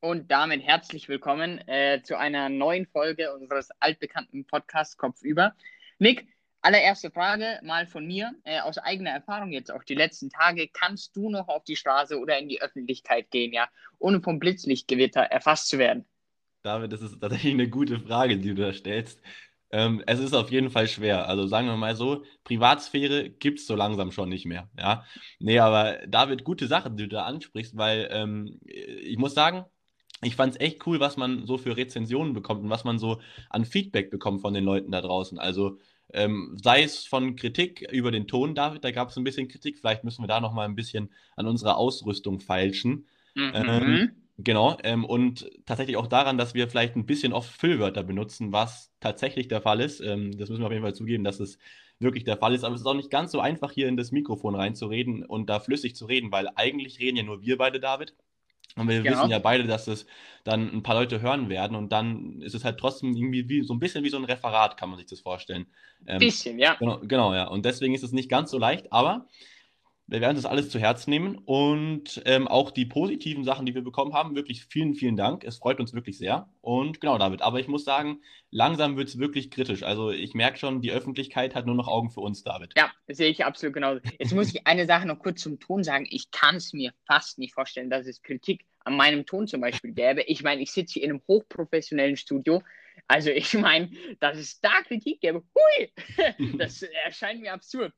Und damit herzlich willkommen äh, zu einer neuen Folge unseres altbekannten Podcasts Kopfüber. Nick, allererste Frage mal von mir, äh, aus eigener Erfahrung jetzt auch die letzten Tage. Kannst du noch auf die Straße oder in die Öffentlichkeit gehen, ja, ohne vom Blitzlichtgewitter erfasst zu werden? David, das ist tatsächlich eine gute Frage, die du da stellst. Ähm, es ist auf jeden Fall schwer. Also sagen wir mal so, Privatsphäre gibt es so langsam schon nicht mehr. Ja? Nee, aber David, gute Sache, die du da ansprichst, weil ähm, ich muss sagen, ich fand es echt cool, was man so für Rezensionen bekommt und was man so an Feedback bekommt von den Leuten da draußen. Also ähm, sei es von Kritik über den Ton, David, da gab es ein bisschen Kritik. Vielleicht müssen wir da noch mal ein bisschen an unserer Ausrüstung feilschen. Mhm. Ähm, genau. Ähm, und tatsächlich auch daran, dass wir vielleicht ein bisschen oft Füllwörter benutzen, was tatsächlich der Fall ist. Ähm, das müssen wir auf jeden Fall zugeben, dass es wirklich der Fall ist. Aber es ist auch nicht ganz so einfach, hier in das Mikrofon reinzureden und da flüssig zu reden, weil eigentlich reden ja nur wir beide, David. Und wir genau. wissen ja beide, dass es dann ein paar Leute hören werden und dann ist es halt trotzdem irgendwie wie, so ein bisschen wie so ein Referat, kann man sich das vorstellen. Ein ähm, bisschen, ja. Genau, genau, ja. Und deswegen ist es nicht ganz so leicht, aber wir werden das alles zu Herzen nehmen und ähm, auch die positiven Sachen, die wir bekommen haben, wirklich vielen, vielen Dank. Es freut uns wirklich sehr. Und genau, David, aber ich muss sagen, langsam wird es wirklich kritisch. Also ich merke schon, die Öffentlichkeit hat nur noch Augen für uns, David. Ja, sehe ich absolut genauso. Jetzt muss ich eine Sache noch kurz zum Ton sagen. Ich kann es mir fast nicht vorstellen, dass es Kritik an meinem Ton zum Beispiel gäbe. Ich meine, ich sitze hier in einem hochprofessionellen Studio. Also ich meine, dass es da Kritik gäbe, hui, das erscheint mir absurd.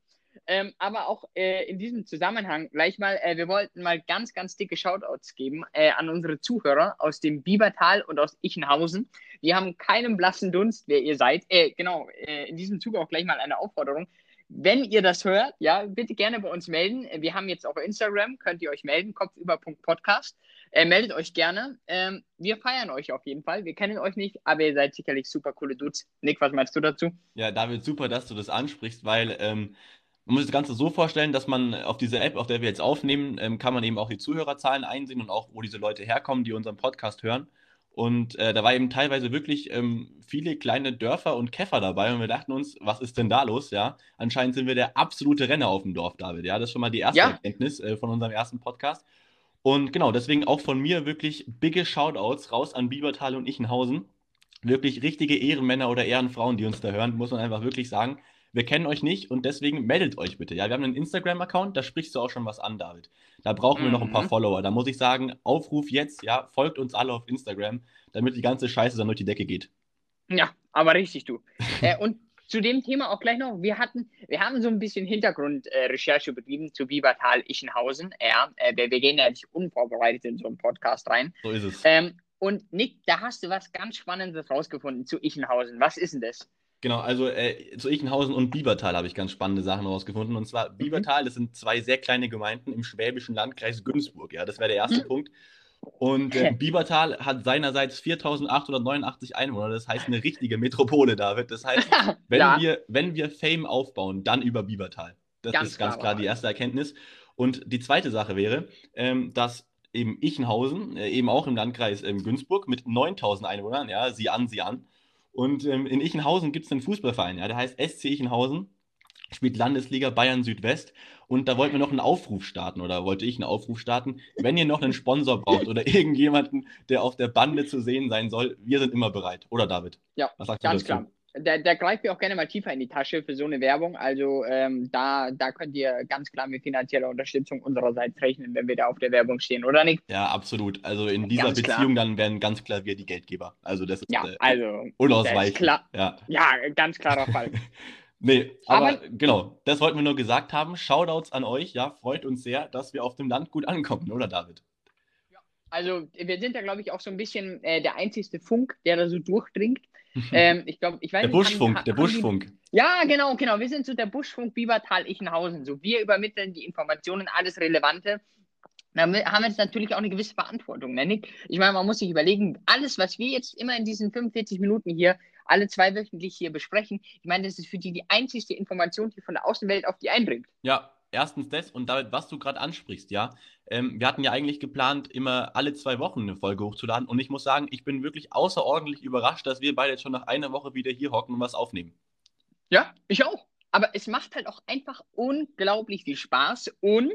Ähm, aber auch äh, in diesem Zusammenhang gleich mal, äh, wir wollten mal ganz, ganz dicke Shoutouts geben äh, an unsere Zuhörer aus dem Biebertal und aus Ichenhausen. Wir haben keinen blassen Dunst, wer ihr seid. Äh, genau, äh, in diesem Zuge auch gleich mal eine Aufforderung. Wenn ihr das hört, ja, bitte gerne bei uns melden. Wir haben jetzt auch Instagram, könnt ihr euch melden, kopfüber.podcast. Äh, meldet euch gerne. Ähm, wir feiern euch auf jeden Fall. Wir kennen euch nicht, aber ihr seid sicherlich super coole Dudes. Nick, was meinst du dazu? Ja, David, super, dass du das ansprichst, weil ähm, man muss das Ganze so vorstellen, dass man auf diese App, auf der wir jetzt aufnehmen, ähm, kann man eben auch die Zuhörerzahlen einsehen und auch, wo diese Leute herkommen, die unseren Podcast hören. Und äh, da war eben teilweise wirklich ähm, viele kleine Dörfer und Käfer dabei und wir dachten uns, was ist denn da los? Ja, anscheinend sind wir der absolute Renner auf dem Dorf, David. Ja, das ist schon mal die erste ja. Erkenntnis äh, von unserem ersten Podcast. Und genau, deswegen auch von mir wirklich bigge Shoutouts raus an Biebertal und Ichenhausen. Wirklich richtige Ehrenmänner oder Ehrenfrauen, die uns da hören, muss man einfach wirklich sagen wir kennen euch nicht und deswegen meldet euch bitte. Ja, wir haben einen Instagram-Account, da sprichst du auch schon was an, David. Da brauchen wir noch ein paar mhm. Follower. Da muss ich sagen, Aufruf jetzt, ja, folgt uns alle auf Instagram, damit die ganze Scheiße dann durch die Decke geht. Ja, aber richtig, du. äh, und zu dem Thema auch gleich noch, wir hatten, wir haben so ein bisschen Hintergrundrecherche äh, betrieben zu Biebertal Ichenhausen. Ja, äh, wir, wir, gehen ja nicht unvorbereitet in so einen Podcast rein. So ist es. Ähm, und Nick, da hast du was ganz Spannendes rausgefunden zu Ichenhausen. Was ist denn das? Genau, also äh, zu Ichenhausen und Biebertal habe ich ganz spannende Sachen rausgefunden. Und zwar mhm. Biebertal, das sind zwei sehr kleine Gemeinden im schwäbischen Landkreis Günzburg. Ja, das wäre der erste mhm. Punkt. Und äh, Biebertal hat seinerseits 4.889 Einwohner. Das heißt eine richtige Metropole, David. Das heißt, wenn, ja. wir, wenn wir Fame aufbauen, dann über Biebertal. Das ganz ist ganz klar, klar die erste Erkenntnis. Und die zweite Sache wäre, ähm, dass eben Ichenhausen, äh, eben auch im Landkreis ähm, Günzburg mit 9.000 Einwohnern, ja, sie an, sie an, und ähm, in Ichenhausen gibt es einen Fußballverein, ja, der heißt SC Ichenhausen, spielt Landesliga Bayern Südwest. Und da wollten wir noch einen Aufruf starten oder wollte ich einen Aufruf starten. Wenn ihr noch einen Sponsor braucht oder irgendjemanden, der auf der Bande zu sehen sein soll, wir sind immer bereit. Oder David? Ja, ganz klar da, da greift ihr auch gerne mal tiefer in die Tasche für so eine Werbung. Also ähm, da, da könnt ihr ganz klar mit finanzieller Unterstützung unsererseits rechnen, wenn wir da auf der Werbung stehen, oder nicht? Ja, absolut. Also in dieser ganz Beziehung klar. dann werden ganz klar wir die Geldgeber. Also das ist ja, äh, also, unausweichlich. Klar, ja. ja, ganz klarer Fall. nee, aber, aber, genau, das wollten wir nur gesagt haben. Shoutouts an euch, ja, freut uns sehr, dass wir auf dem Land gut ankommen, oder David? Also wir sind da, glaube ich, auch so ein bisschen äh, der einzigste Funk, der da so durchdringt. ähm, ich glaube, ich weiß Der nicht, Buschfunk, haben, der Buschfunk. Die... Ja, genau, genau. Wir sind so der Buschfunk Biebertal Ichenhausen. So, wir übermitteln die Informationen, alles Relevante. Da haben wir jetzt natürlich auch eine gewisse Verantwortung. Ne, Nick? Ich meine, man muss sich überlegen, alles, was wir jetzt immer in diesen 45 Minuten hier alle zwei wöchentlich hier besprechen, ich meine, das ist für die die einzigste Information, die von der Außenwelt auf die eindringt. Ja, erstens das und damit, was du gerade ansprichst, ja. Ähm, wir hatten ja eigentlich geplant, immer alle zwei Wochen eine Folge hochzuladen und ich muss sagen, ich bin wirklich außerordentlich überrascht, dass wir beide jetzt schon nach einer Woche wieder hier hocken und was aufnehmen. Ja, ich auch. Aber es macht halt auch einfach unglaublich viel Spaß und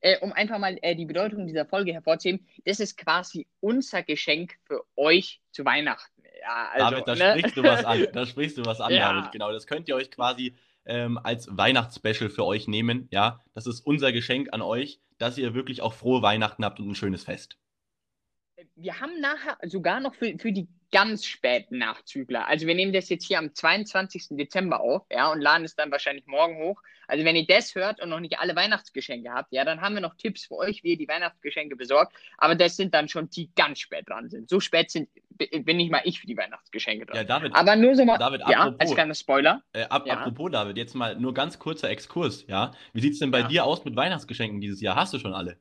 äh, um einfach mal äh, die Bedeutung dieser Folge hervorzuheben, das ist quasi unser Geschenk für euch zu Weihnachten. Ja, also, David, da ne? sprichst du was an. Da sprichst du was an, ja. David. Genau, das könnt ihr euch quasi ähm, als Weihnachtsspecial für euch nehmen. Ja, das ist unser Geschenk an euch, dass ihr wirklich auch frohe Weihnachten habt und ein schönes Fest. Wir haben nachher sogar noch für, für die ganz späten Nachzügler. Also wir nehmen das jetzt hier am 22. Dezember auf, ja, und laden es dann wahrscheinlich morgen hoch. Also wenn ihr das hört und noch nicht alle Weihnachtsgeschenke habt, ja, dann haben wir noch Tipps für euch, wie ihr die Weihnachtsgeschenke besorgt. Aber das sind dann schon die ganz spät dran sind. So spät sind, bin nicht mal ich für die Weihnachtsgeschenke dran. Ja, David. Aber nur so mal, David, ja, apropos, als kleiner Spoiler. Äh, ab, ja. Apropos, David, jetzt mal nur ganz kurzer Exkurs, ja. Wie sieht es denn bei ja. dir aus mit Weihnachtsgeschenken dieses Jahr? Hast du schon alle?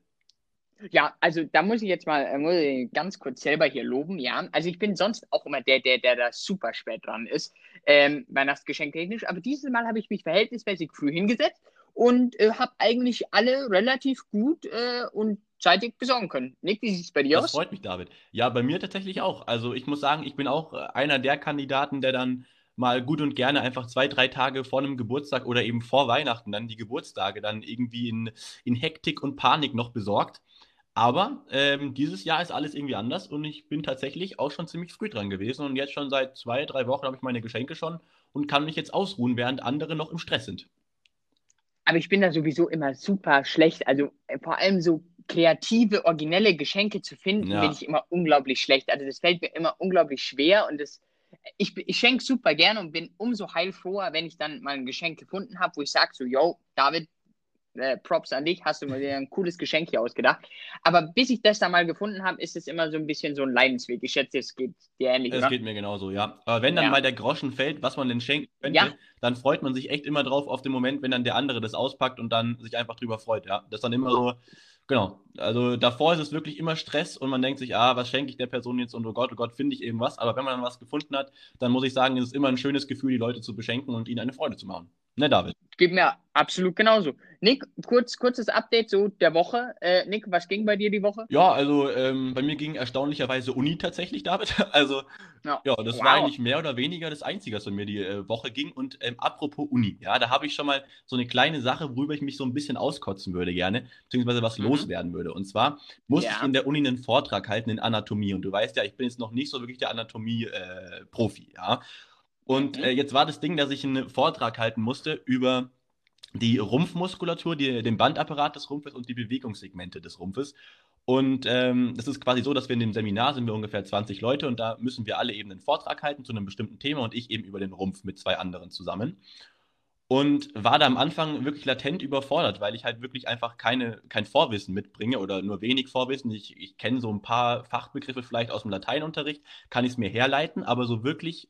Ja, also da muss ich jetzt mal äh, muss ich ganz kurz selber hier loben, ja. Also ich bin sonst auch immer der, der, der da super spät dran ist, ähm, Weihnachtsgeschenktechnisch. Aber dieses Mal habe ich mich verhältnismäßig früh hingesetzt und äh, habe eigentlich alle relativ gut äh, und zeitig besorgen können. Nick, wie sieht es bei dir das aus? Das freut mich, David. Ja, bei mir tatsächlich auch. Also ich muss sagen, ich bin auch äh, einer der Kandidaten, der dann mal gut und gerne einfach zwei, drei Tage vor einem Geburtstag oder eben vor Weihnachten dann die Geburtstage dann irgendwie in, in Hektik und Panik noch besorgt. Aber ähm, dieses Jahr ist alles irgendwie anders und ich bin tatsächlich auch schon ziemlich früh dran gewesen und jetzt schon seit zwei, drei Wochen habe ich meine Geschenke schon und kann mich jetzt ausruhen, während andere noch im Stress sind. Aber ich bin da sowieso immer super schlecht. Also äh, vor allem so kreative, originelle Geschenke zu finden, ja. bin ich immer unglaublich schlecht. Also das fällt mir immer unglaublich schwer und das, ich, ich schenke super gerne und bin umso heilfroher, wenn ich dann mal ein Geschenk gefunden habe, wo ich sage so, yo, David, äh, Props an dich, hast du mir ein cooles Geschenk hier ausgedacht. Aber bis ich das da mal gefunden habe, ist es immer so ein bisschen so ein Leidensweg. Ich schätze, es geht dir ähnlich. Es geht mir genauso, ja. Aber wenn dann ja. mal der Groschen fällt, was man denn schenken könnte, ja. dann freut man sich echt immer drauf auf den Moment, wenn dann der andere das auspackt und dann sich einfach drüber freut, ja. Das ist dann immer so, genau. Also davor ist es wirklich immer Stress und man denkt sich, ah, was schenke ich der Person jetzt und oh Gott, oh Gott, finde ich irgendwas. Aber wenn man dann was gefunden hat, dann muss ich sagen, ist es immer ein schönes Gefühl, die Leute zu beschenken und ihnen eine Freude zu machen. Ne, David? Geht mir absolut genauso. Nick, kurz, kurzes Update so der Woche. Äh, Nick, was ging bei dir die Woche? Ja, also ähm, bei mir ging erstaunlicherweise Uni tatsächlich, David. Also, ja, ja das wow. war eigentlich mehr oder weniger das Einzige, was bei mir die äh, Woche ging. Und ähm, apropos Uni, ja, da habe ich schon mal so eine kleine Sache, worüber ich mich so ein bisschen auskotzen würde gerne, beziehungsweise was mhm. loswerden würde. Und zwar musste ja. ich in der Uni einen Vortrag halten in Anatomie. Und du weißt ja, ich bin jetzt noch nicht so wirklich der Anatomie-Profi, äh, ja. Und mhm. äh, jetzt war das Ding, dass ich einen Vortrag halten musste über die Rumpfmuskulatur, die, den Bandapparat des Rumpfes und die Bewegungssegmente des Rumpfes. Und ähm, das ist quasi so, dass wir in dem Seminar sind wir ungefähr 20 Leute und da müssen wir alle eben einen Vortrag halten zu einem bestimmten Thema und ich eben über den Rumpf mit zwei anderen zusammen. Und war da am Anfang wirklich latent überfordert, weil ich halt wirklich einfach keine, kein Vorwissen mitbringe oder nur wenig Vorwissen. Ich, ich kenne so ein paar Fachbegriffe vielleicht aus dem Lateinunterricht, kann ich es mir herleiten, aber so wirklich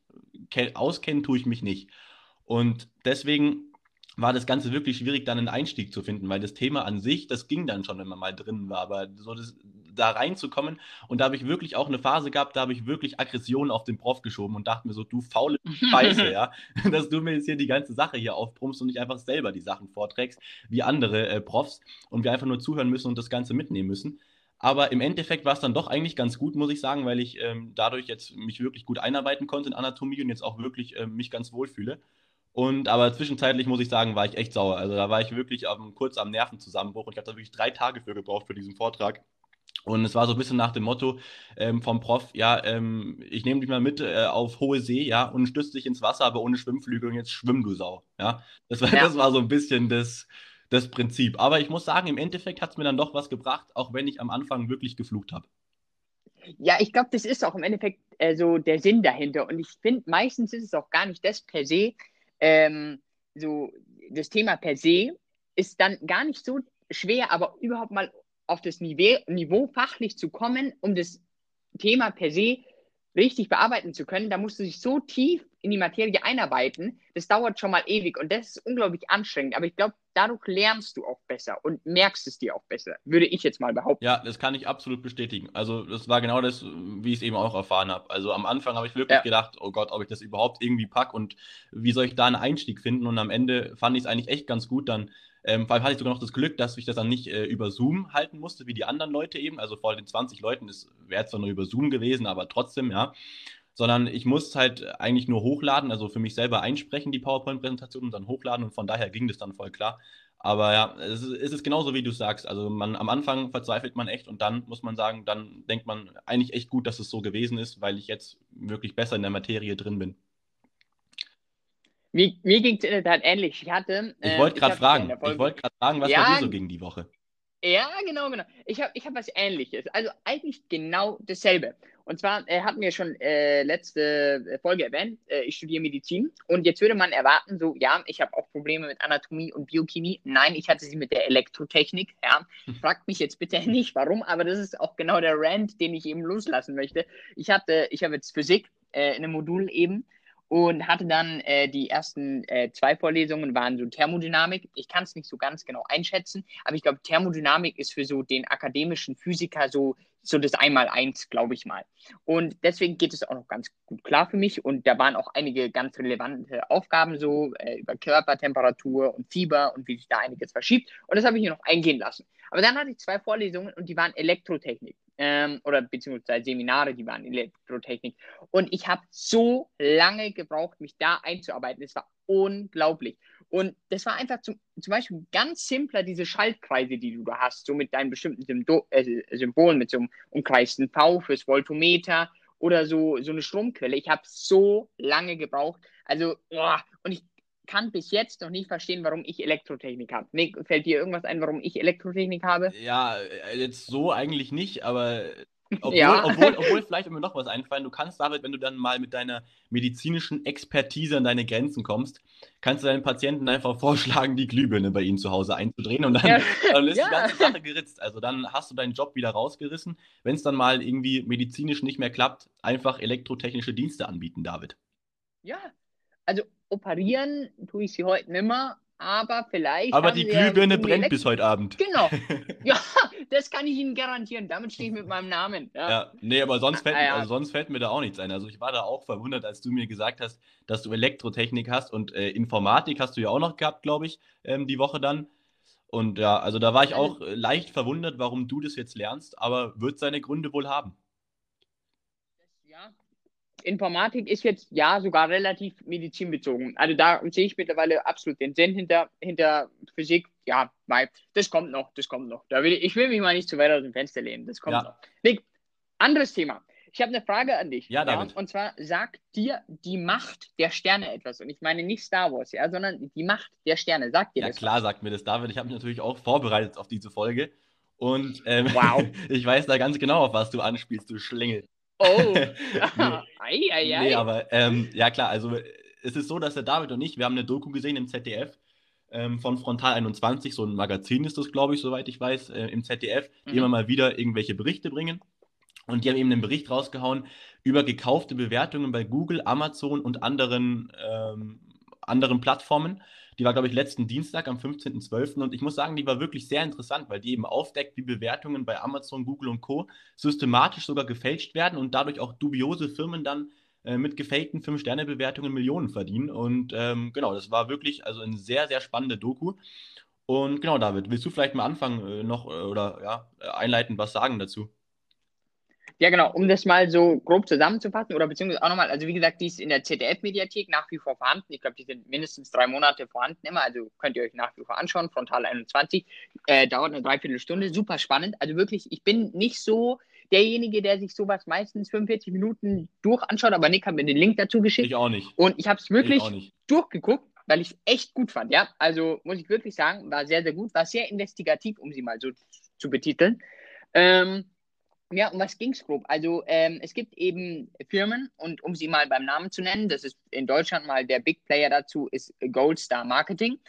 auskennen tue ich mich nicht. Und deswegen war das Ganze wirklich schwierig, dann einen Einstieg zu finden, weil das Thema an sich, das ging dann schon, wenn man mal drin war, aber so das, da reinzukommen und da habe ich wirklich auch eine Phase gehabt, da habe ich wirklich Aggression auf den Prof geschoben und dachte mir so, du faule Scheiße, ja, dass du mir jetzt hier die ganze Sache hier aufbrummst und nicht einfach selber die Sachen vorträgst, wie andere äh, Profs und wir einfach nur zuhören müssen und das Ganze mitnehmen müssen. Aber im Endeffekt war es dann doch eigentlich ganz gut, muss ich sagen, weil ich ähm, dadurch jetzt mich wirklich gut einarbeiten konnte in Anatomie und jetzt auch wirklich ähm, mich ganz wohl fühle. Und aber zwischenzeitlich muss ich sagen, war ich echt sauer. Also da war ich wirklich am, kurz am Nervenzusammenbruch und ich habe da wirklich drei Tage für gebraucht für diesen Vortrag. Und es war so ein bisschen nach dem Motto ähm, vom Prof, ja, ähm, ich nehme dich mal mit äh, auf hohe See, ja, und stütze dich ins Wasser, aber ohne Schwimmflügel und jetzt schwimm du Sau. Ja, das war, ja. Das war so ein bisschen das, das Prinzip. Aber ich muss sagen, im Endeffekt hat es mir dann doch was gebracht, auch wenn ich am Anfang wirklich geflucht habe. Ja, ich glaube, das ist auch im Endeffekt äh, so der Sinn dahinter. Und ich finde, meistens ist es auch gar nicht das per se, ähm, so das Thema per se ist dann gar nicht so schwer, aber überhaupt mal auf das Niveau, Niveau fachlich zu kommen, um das Thema per se richtig bearbeiten zu können, da musst du dich so tief in die Materie einarbeiten. Das dauert schon mal ewig und das ist unglaublich anstrengend. Aber ich glaube, dadurch lernst du auch besser und merkst es dir auch besser, würde ich jetzt mal behaupten. Ja, das kann ich absolut bestätigen. Also das war genau das, wie ich es eben auch erfahren habe. Also am Anfang habe ich wirklich ja. gedacht, oh Gott, ob ich das überhaupt irgendwie packe und wie soll ich da einen Einstieg finden? Und am Ende fand ich es eigentlich echt ganz gut dann. Ähm, vor allem hatte ich sogar noch das Glück, dass ich das dann nicht äh, über Zoom halten musste, wie die anderen Leute eben. Also vor den 20 Leuten, das wäre zwar nur über Zoom gewesen, aber trotzdem, ja sondern ich muss halt eigentlich nur hochladen, also für mich selber einsprechen, die PowerPoint-Präsentation und dann hochladen und von daher ging das dann voll klar. Aber ja, es ist, es ist genauso, wie du sagst. Also man, am Anfang verzweifelt man echt und dann muss man sagen, dann denkt man eigentlich echt gut, dass es so gewesen ist, weil ich jetzt wirklich besser in der Materie drin bin. Mir, mir ging es in der Tat ähnlich. Ich hatte. Ich wollte gerade fragen, ich wollte gerade fragen, was Ja. bei dir so ging die Woche. Ja, genau, genau. Ich habe ich hab was Ähnliches. Also eigentlich genau dasselbe. Und zwar äh, hatten wir schon äh, letzte Folge erwähnt, äh, ich studiere Medizin und jetzt würde man erwarten, so, ja, ich habe auch Probleme mit Anatomie und Biochemie. Nein, ich hatte sie mit der Elektrotechnik. Ja. Fragt mich jetzt bitte nicht, warum, aber das ist auch genau der Rant, den ich eben loslassen möchte. Ich hatte, ich habe jetzt Physik äh, in einem Modul eben und hatte dann äh, die ersten äh, zwei Vorlesungen waren so Thermodynamik. Ich kann es nicht so ganz genau einschätzen, aber ich glaube, Thermodynamik ist für so den akademischen Physiker so, so das Einmaleins, glaube ich mal. Und deswegen geht es auch noch ganz gut klar für mich. Und da waren auch einige ganz relevante Aufgaben so äh, über Körpertemperatur und Fieber und wie sich da einiges verschiebt. Und das habe ich mir noch eingehen lassen. Aber dann hatte ich zwei Vorlesungen und die waren Elektrotechnik. Ähm, oder beziehungsweise Seminare, die waren Elektrotechnik. Und ich habe so lange gebraucht, mich da einzuarbeiten. Es war unglaublich. Und das war einfach zum, zum Beispiel ganz simpler, diese Schaltkreise, die du da hast, so mit deinen bestimmten Symbol, äh, Symbolen, mit so einem umkreisten V fürs Voltometer oder so, so eine Stromquelle. Ich habe so lange gebraucht. Also, boah, und ich kann bis jetzt noch nicht verstehen, warum ich Elektrotechnik habe. Nick, fällt dir irgendwas ein, warum ich Elektrotechnik habe? Ja, äh, jetzt so eigentlich nicht, aber obwohl, Ja. obwohl, obwohl vielleicht mir noch was einfallen. Du kannst damit, wenn du dann mal mit deiner medizinischen Expertise an deine Grenzen kommst, kannst du deinen Patienten einfach vorschlagen, die Glühbirne bei ihnen zu Hause einzudrehen und dann, Ja. dann ist Ja. die ganze Sache geritzt. Also dann hast du deinen Job wieder rausgerissen. Wenn es dann mal irgendwie medizinisch nicht mehr klappt, einfach elektrotechnische Dienste anbieten, David. Ja, also operieren tue ich sie heute nimmer, aber vielleicht. Aber die Glühbirne brennt Elekt- bis heute Abend. Genau. Ja, das kann ich Ihnen garantieren. Damit stehe ich mit meinem Namen. Ja. Ja, nee, aber sonst fällt, Ah, ja. also sonst fällt mir da auch nichts ein. Also ich war da auch verwundert, als du mir gesagt hast, dass du Elektrotechnik hast und äh, Informatik hast du ja auch noch gehabt, glaube ich, ähm, die Woche dann. Und ja, also da war ich auch äh, leicht verwundert, warum du das jetzt lernst, aber wird seine Gründe wohl haben. Ja. Informatik ist jetzt ja sogar relativ medizinbezogen. Also da sehe ich mittlerweile absolut den Sinn hinter, hinter Physik. Ja, weil das kommt noch, das kommt noch. Da will ich, ich will mich mal nicht zu weit aus dem Fenster lehnen. Das kommt Ja. noch. Nick, anderes Thema. Ich habe eine Frage an dich. Ja, David. Und zwar sagt dir die Macht der Sterne etwas. Und ich meine nicht Star Wars, ja, sondern die Macht der Sterne. Sagt dir Ja, das? klar, sagt mir das David. Ich habe mich natürlich auch vorbereitet auf diese Folge. Und ähm, Wow. ich weiß da ganz genau, auf was du anspielst, du Schlingel. Oh. Ei, ei, ei. Nee, aber ähm, ja klar, also es ist so, dass der David und ich, wir haben eine Doku gesehen im ZDF ähm, von Frontal 21, so ein Magazin ist das, glaube ich, soweit ich weiß, äh, im ZDF, die Mhm. immer mal wieder irgendwelche Berichte bringen. Und die haben eben einen Bericht rausgehauen über gekaufte Bewertungen bei Google, Amazon und anderen, ähm, anderen Plattformen. Die war, glaube ich, letzten Dienstag am 15.12. Und ich muss sagen, die war wirklich sehr interessant, weil die eben aufdeckt, wie Bewertungen bei Amazon, Google und Co. systematisch sogar gefälscht werden und dadurch auch dubiose Firmen dann äh, mit gefakten 5-Sterne-Bewertungen Millionen verdienen. Und ähm, genau, das war wirklich also eine sehr, sehr spannende Doku. Und genau, David, willst du vielleicht mal anfangen äh, noch äh, oder ja, äh, einleitend was sagen dazu? Ja, genau, um das mal so grob zusammenzufassen oder beziehungsweise auch nochmal, also wie gesagt, die ist in der ZDF-Mediathek nach wie vor vorhanden. Ich glaube, die sind mindestens drei Monate vorhanden immer, also könnt ihr euch nach wie vor anschauen, Frontal 21. Äh, dauert eine Dreiviertelstunde, super spannend. Also wirklich, ich bin nicht so derjenige, der sich sowas meistens 45 Minuten durch anschaut, aber Nick hat mir den Link dazu geschickt Ich auch nicht. und ich habe es Ich wirklich durchgeguckt, weil ich es echt gut fand, ja. Also muss ich wirklich sagen, war sehr, sehr gut, war sehr investigativ, um sie mal so zu betiteln. Ähm, ja, um was ging es grob? Also ähm, es gibt eben Firmen und um sie mal beim Namen zu nennen, das ist in Deutschland mal der Big Player dazu, ist Gold Star Marketing.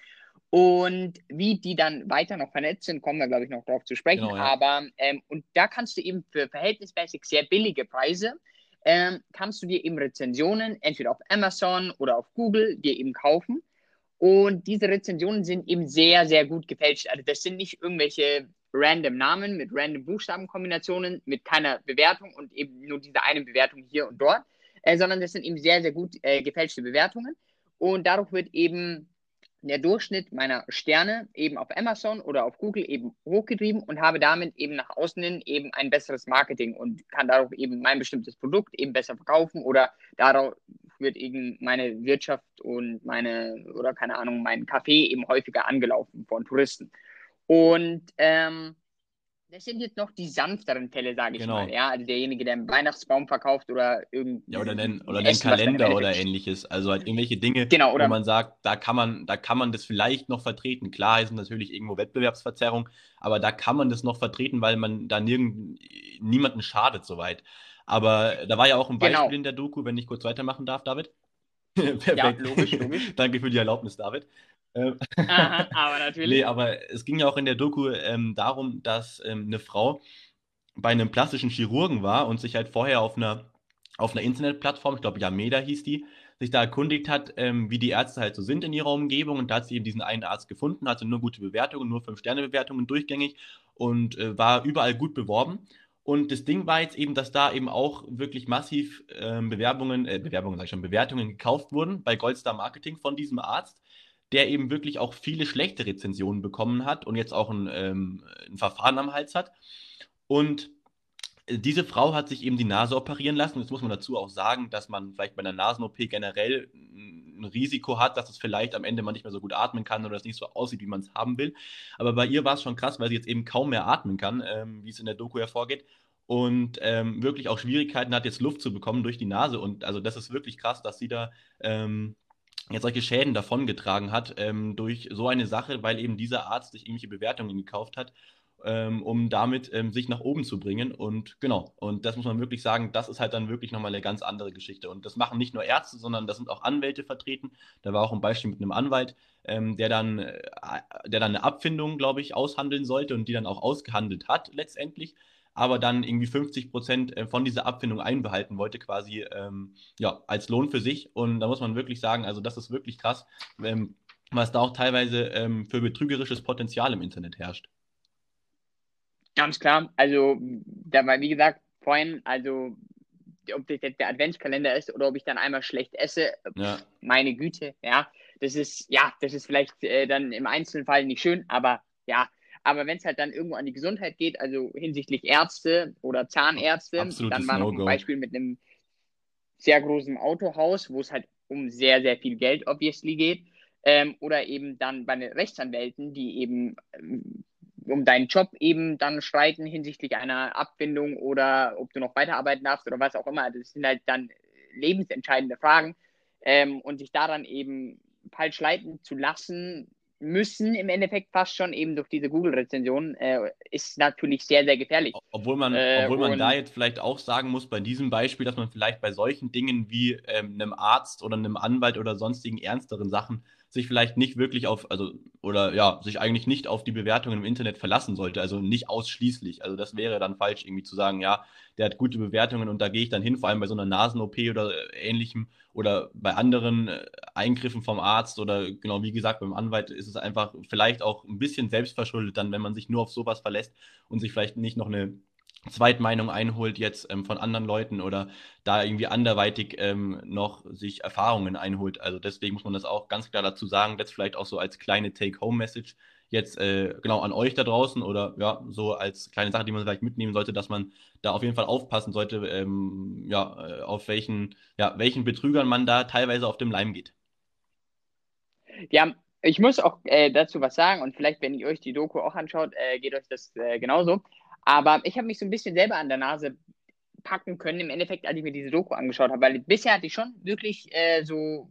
Und wie die dann weiter noch vernetzt sind, kommen wir, glaube ich, noch drauf zu sprechen. Genau, ja. Aber, ähm, und da kannst du eben für verhältnismäßig sehr billige Preise, ähm, kannst du dir eben Rezensionen entweder auf Amazon oder auf Google dir eben kaufen. Und diese Rezensionen sind eben sehr, sehr gut gefälscht. Also das sind nicht irgendwelche random Namen mit random Buchstabenkombinationen, mit keiner Bewertung und eben nur diese eine Bewertung hier und dort, äh, sondern das sind eben sehr, sehr gut äh, gefälschte Bewertungen. Und dadurch wird eben der Durchschnitt meiner Sterne eben auf Amazon oder auf Google eben hochgetrieben und habe damit eben nach außen hin eben ein besseres Marketing und kann dadurch eben mein bestimmtes Produkt eben besser verkaufen oder darauf wird eben meine Wirtschaft und meine, oder keine Ahnung, mein Café eben häufiger angelaufen von Touristen. Und ähm, das sind jetzt noch die sanfteren Fälle, sage ich Genau. mal. Ja, also derjenige, der einen Weihnachtsbaum verkauft oder irgendein Ja, oder einen, oder im Kalender oder ähnliches. Also halt irgendwelche Dinge, Genau, wo man sagt, da kann man, da kann man das vielleicht noch vertreten. Klar ist es natürlich irgendwo Wettbewerbsverzerrung, aber da kann man das noch vertreten, weil man da nirgend, niemanden schadet soweit. Aber da war ja auch ein Genau. Beispiel in der Doku, wenn ich kurz weitermachen darf, David. Perfekt. logisch, logisch. Danke für die Erlaubnis, David. Ähm, Aha, aber natürlich. Nee, aber es ging ja auch in der Doku ähm, darum, dass ähm, eine Frau bei einem plastischen Chirurgen war und sich halt vorher auf einer, auf einer Internetplattform, ich glaube Yameda hieß die, sich da erkundigt hat, ähm, wie die Ärzte halt so sind in ihrer Umgebung. Und da hat sie eben diesen einen Arzt gefunden, hatte nur gute Bewertungen, nur 5-Sterne-Bewertungen durchgängig und äh, war überall gut beworben. Und das Ding war jetzt eben, dass da eben auch wirklich massiv ähm, Bewerbungen, äh, Bewerbungen, sag ich schon, Bewertungen gekauft wurden bei Goldstar Marketing von diesem Arzt der eben wirklich auch viele schlechte Rezensionen bekommen hat und jetzt auch ein, ähm, ein Verfahren am Hals hat. Und äh, diese Frau hat sich eben die Nase operieren lassen. Jetzt muss man dazu auch sagen, dass man vielleicht bei einer Nasen-OP generell ein Risiko hat, dass es vielleicht am Ende man nicht mehr so gut atmen kann oder es nicht so aussieht, wie man es haben will. Aber bei ihr war es schon krass, weil sie jetzt eben kaum mehr atmen kann, ähm, wie es in der Doku hervorgeht. Und ähm, wirklich auch Schwierigkeiten hat, jetzt Luft zu bekommen durch die Nase. Und also das ist wirklich krass, dass sie da ähm, jetzt solche Schäden davongetragen hat ähm, durch so eine Sache, weil eben dieser Arzt sich irgendwelche Bewertungen gekauft hat, ähm, um damit ähm, sich nach oben zu bringen. Und genau, und das muss man wirklich sagen, das ist halt dann wirklich nochmal eine ganz andere Geschichte. Und das machen nicht nur Ärzte, sondern da sind auch Anwälte vertreten. Da war auch ein Beispiel mit einem Anwalt, ähm, der, dann, äh, der dann eine Abfindung, glaube ich, aushandeln sollte und die dann auch ausgehandelt hat letztendlich aber dann irgendwie 50 Prozent äh, von dieser Abfindung einbehalten wollte, quasi ähm, ja, als Lohn für sich. Und da muss man wirklich sagen, also das ist wirklich krass, ähm, was da auch teilweise ähm, für betrügerisches Potenzial im Internet herrscht. Ganz klar. Also, da war, wie gesagt, vorhin, also, ob das jetzt der Adventskalender ist oder ob ich dann einmal schlecht esse, Ja. meine Güte, ja. Das ist, ja, das ist vielleicht äh, dann im Einzelfall nicht schön, aber ja. Aber wenn es halt dann irgendwo an die Gesundheit geht, also hinsichtlich Ärzte oder Zahnärzte, Absolutes dann war noch ein. Beispiel mit einem sehr großen Autohaus, wo es halt um sehr, sehr viel Geld obviously geht. Ähm, oder eben dann bei den Rechtsanwälten, die eben ähm, um deinen Job eben dann streiten hinsichtlich einer Abfindung oder ob du noch weiterarbeiten darfst oder was auch immer. Das sind halt dann lebensentscheidende Fragen. Ähm, und sich daran eben falsch leiten zu lassen, müssen im Endeffekt fast schon eben durch diese Google-Rezension, äh, ist natürlich sehr, sehr gefährlich. Obwohl man, Äh, obwohl man da jetzt vielleicht auch sagen muss, bei diesem Beispiel, dass man vielleicht bei solchen Dingen wie ähm, einem Arzt oder einem Anwalt oder sonstigen ernsteren Sachen sich vielleicht nicht wirklich auf, also, oder ja, sich eigentlich nicht auf die Bewertungen im Internet verlassen sollte, also nicht ausschließlich. Also das wäre dann falsch, irgendwie zu sagen, ja, der hat gute Bewertungen und da gehe ich dann hin, vor allem bei so einer Nasen-OP oder äh, ähnlichem oder bei anderen äh, Eingriffen vom Arzt oder genau wie gesagt beim Anwalt ist es einfach vielleicht auch ein bisschen selbstverschuldet dann, wenn man sich nur auf sowas verlässt und sich vielleicht nicht noch eine Zweitmeinung einholt jetzt ähm, von anderen Leuten oder da irgendwie anderweitig ähm, noch sich Erfahrungen einholt. Also deswegen muss man das auch ganz klar dazu sagen, jetzt vielleicht auch so als kleine Take-Home-Message jetzt äh, genau an euch da draußen oder ja, so als kleine Sache, die man vielleicht mitnehmen sollte, dass man da auf jeden Fall aufpassen sollte, ähm, ja, äh, auf welchen, ja, welchen Betrügern man da teilweise auf dem Leim geht. Ja, ich muss auch äh, dazu was sagen und vielleicht, wenn ihr euch die Doku auch anschaut, äh, geht euch das äh, genauso. Aber ich habe mich so ein bisschen selber an der Nase packen können, im Endeffekt, als ich mir diese Doku angeschaut habe, weil bisher hatte ich schon wirklich äh, so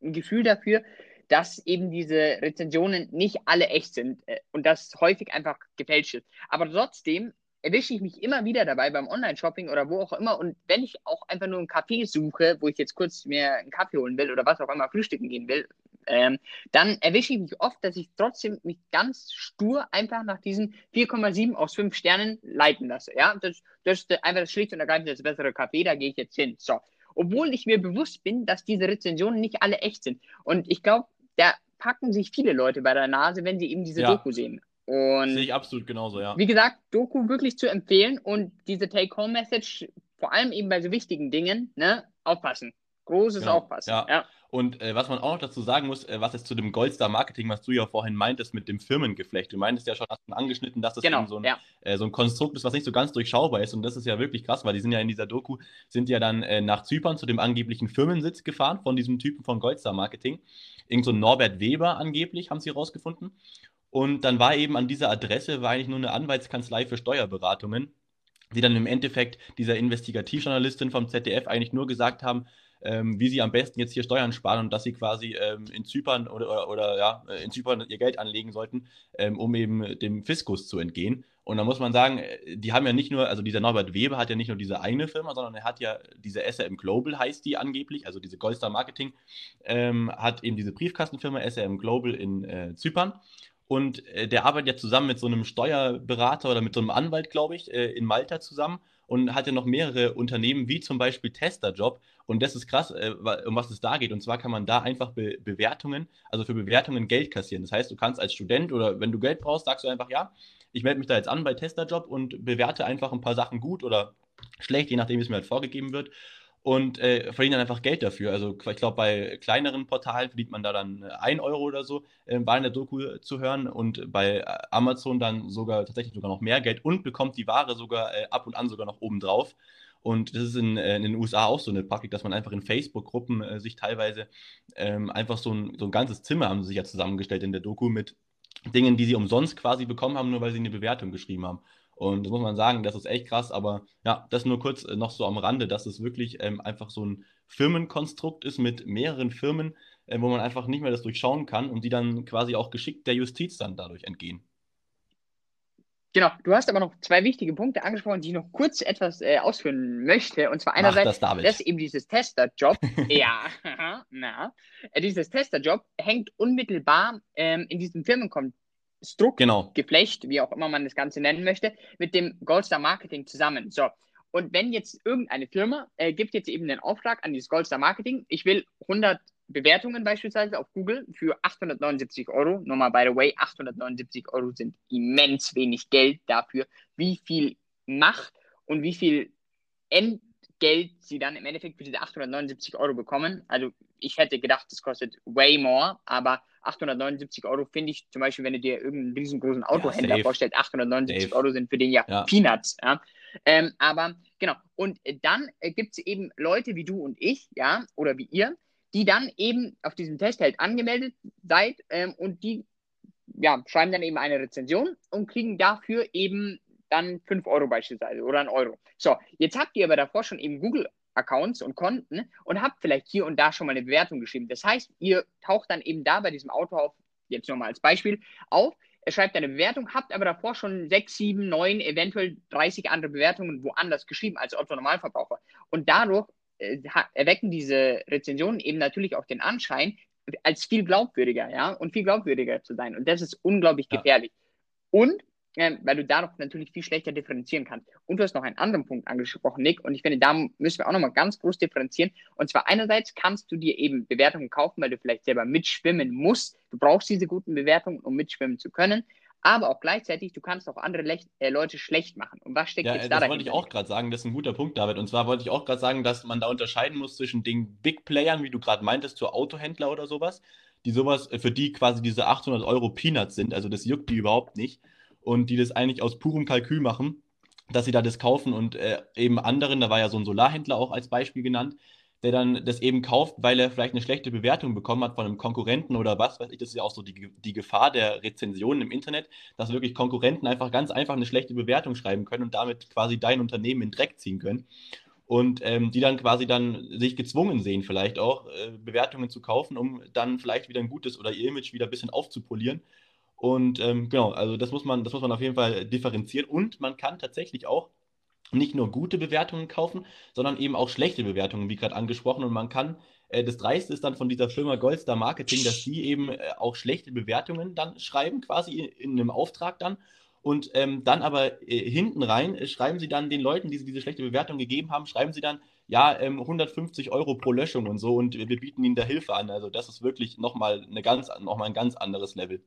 ein Gefühl dafür, dass eben diese Rezensionen nicht alle echt sind äh, und das häufig einfach gefälscht ist. Aber trotzdem erwische ich mich immer wieder dabei beim Online-Shopping oder wo auch immer. Und wenn ich auch einfach nur einen Kaffee suche, wo ich jetzt kurz mir einen Kaffee holen will oder was auch immer frühstücken gehen will, ähm, dann erwische ich mich oft, dass ich trotzdem mich ganz stur einfach nach diesen 4,7 aus 5 Sternen leiten lasse. Ja, das, das ist einfach das schlicht und ergreifend das bessere Kaffee, da gehe ich jetzt hin. So. Obwohl ich mir bewusst bin, dass diese Rezensionen nicht alle echt sind. Und ich glaube, da packen sich viele Leute bei der Nase, wenn sie eben diese Ja. Doku sehen. Und Sehe ich absolut genauso, ja. wie gesagt, Doku wirklich zu empfehlen und diese Take-Home-Message, vor allem eben bei so wichtigen Dingen, ne, aufpassen. Großes genau. Aufpassen. Ja. ja. Und äh, was man auch noch dazu sagen muss, äh, was jetzt zu dem Goldstar Marketing, was du ja vorhin meintest mit dem Firmengeflecht. Du meintest ja schon, hast du angeschnitten, dass das genau, so ein, ja. äh, so ein Konstrukt ist, was nicht so ganz durchschaubar ist. Und das ist ja wirklich krass, weil die sind ja in dieser Doku, sind ja dann äh, nach Zypern zu dem angeblichen Firmensitz gefahren von diesem Typen von Goldstar Marketing. Irgend so Norbert Weber angeblich, haben sie rausgefunden. Und dann war eben an dieser Adresse, war eigentlich nur eine Anwaltskanzlei für Steuerberatungen, die dann im Endeffekt dieser Investigativjournalistin vom ZDF eigentlich nur gesagt haben, ähm, wie sie am besten jetzt hier Steuern sparen und dass sie quasi ähm, in Zypern oder, oder, oder, ja, äh, in Zypern ihr Geld anlegen sollten, ähm, um eben dem Fiskus zu entgehen. Und da muss man sagen, äh, die haben ja nicht nur, also dieser Norbert Weber hat ja nicht nur diese eine Firma, sondern er hat ja diese SRM Global heißt die angeblich, also diese Goldstar Marketing, ähm, hat eben diese Briefkastenfirma SRM Global in äh, Zypern. Und äh, der arbeitet ja zusammen mit so einem Steuerberater oder mit so einem Anwalt, glaube ich, äh, in Malta zusammen und hat ja noch mehrere Unternehmen, wie zum Beispiel Testerjob. Und das ist krass, äh, um was es da geht. Und zwar kann man da einfach Be Bewertungen, also für Bewertungen Geld kassieren. Das heißt, du kannst als Student oder wenn du Geld brauchst, sagst du einfach, ja, ich melde mich da jetzt an bei Testerjob und bewerte einfach ein paar Sachen gut oder schlecht, je nachdem, wie es mir halt vorgegeben wird und äh, verdienen dann einfach Geld dafür. Also ich glaube, bei kleineren Portalen verdient man da dann 1 Euro oder so, äh, war in der Doku zu hören und bei äh, Amazon dann sogar tatsächlich sogar noch mehr Geld und bekommt die Ware sogar äh, ab und an sogar noch oben drauf. Und das ist in, äh, in, den USA auch so eine Praktik, dass man einfach in Facebook-Gruppen äh, sich teilweise ähm, einfach so ein, so ein ganzes Zimmer haben sie sich ja zusammengestellt in der Doku mit Dingen, die sie umsonst quasi bekommen haben, nur weil sie eine Bewertung geschrieben haben. Und das muss man sagen, das ist echt krass, aber ja, das nur kurz äh, noch so am Rande, dass es wirklich ähm, einfach so ein Firmenkonstrukt ist mit mehreren Firmen, äh, wo man einfach nicht mehr das durchschauen kann und die dann quasi auch geschickt der Justiz dann dadurch entgehen. Genau, du hast aber noch zwei wichtige Punkte angesprochen, die ich noch kurz etwas äh, ausführen möchte. Und zwar einerseits, das, dass eben dieses Testerjob, ja, na, äh, dieses Testerjob hängt unmittelbar ähm, in diesem Firmenkonstrukt genau. Geflecht, wie auch immer man das Ganze nennen möchte, mit dem Goldstar Marketing zusammen. So. Und wenn jetzt irgendeine Firma äh, gibt jetzt eben den Auftrag an dieses Goldstar Marketing, ich will 100 Bewertungen beispielsweise auf Google für 879 Euro. Nochmal, by the way, 879 Euro sind immens wenig Geld dafür, wie viel Macht und wie viel Endgeld sie dann im Endeffekt für diese 879 Euro bekommen. Also ich hätte gedacht, das kostet way more, aber 879 Euro finde ich zum Beispiel, wenn du dir irgendeinen riesengroßen Autohändler ja, vorstellst, 879 safe. Euro sind für den ja, ja. Peanuts. Ja? Ähm, aber genau, und dann äh, gibt es eben Leute wie du und ich, ja, oder wie ihr, die dann eben auf diesem Test halt angemeldet seid ähm, und die ja, schreiben dann eben eine Rezension und kriegen dafür eben dann 5 Euro beispielsweise oder ein Euro. So, jetzt habt ihr aber davor schon eben Google Accounts und Konten und habt vielleicht hier und da schon mal eine Bewertung geschrieben. Das heißt, ihr taucht dann eben da bei diesem Auto auf, jetzt nochmal als Beispiel, auf, er schreibt eine Bewertung, habt aber davor schon 6, 7, 9, eventuell 30 andere Bewertungen woanders geschrieben als Otto Normalverbraucher. Und dadurch äh, erwecken diese Rezensionen eben natürlich auch den Anschein, als viel glaubwürdiger, ja, und viel glaubwürdiger zu sein. Und das ist unglaublich gefährlich. Ja. Und ähm, weil du dadurch natürlich viel schlechter differenzieren kannst. Und du hast noch einen anderen Punkt angesprochen, Nick, und ich finde, da müssen wir auch nochmal ganz groß differenzieren. Und zwar einerseits kannst du dir eben Bewertungen kaufen, weil du vielleicht selber mitschwimmen musst. Du brauchst diese guten Bewertungen, um mitschwimmen zu können. Aber auch gleichzeitig, du kannst auch andere Lech äh, Leute schlecht machen. Und was steckt ja, jetzt da Das wollte ich auch gerade sagen, das ist ein guter Punkt, David. Und zwar wollte ich auch gerade sagen, dass man da unterscheiden muss zwischen den Big Playern, wie du gerade meintest, zu Autohändler oder sowas, die sowas, äh, für die quasi diese 800 Euro Peanuts sind. Also das juckt die überhaupt nicht und die das eigentlich aus purem Kalkül machen, dass sie da das kaufen und äh, eben anderen, da war ja so ein Solarhändler auch als Beispiel genannt, der dann das eben kauft, weil er vielleicht eine schlechte Bewertung bekommen hat von einem Konkurrenten oder was weiß ich. Das ist ja auch so die, die Gefahr der Rezensionen im Internet, dass wirklich Konkurrenten einfach ganz einfach eine schlechte Bewertung schreiben können und damit quasi dein Unternehmen in Dreck ziehen können. Und ähm, die dann quasi dann sich gezwungen sehen, vielleicht auch äh, Bewertungen zu kaufen, um dann vielleicht wieder ein gutes oder ihr Image wieder ein bisschen aufzupolieren und ähm, genau, also das muss man, das muss man auf jeden Fall differenzieren. Und man kann tatsächlich auch nicht nur gute Bewertungen kaufen, sondern eben auch schlechte Bewertungen, wie gerade angesprochen. Und man kann, äh, das Dreiste ist dann von dieser Firma Goldstar Marketing, dass die eben äh, auch schlechte Bewertungen dann schreiben, quasi in, in einem Auftrag dann. Und ähm, dann aber äh, hinten rein äh, schreiben sie dann den Leuten, die sie diese schlechte Bewertung gegeben haben, schreiben sie dann, ja, ähm, 150 Euro pro Löschung und so und wir bieten ihnen da Hilfe an. Also das ist wirklich nochmal noch ein ganz anderes Level.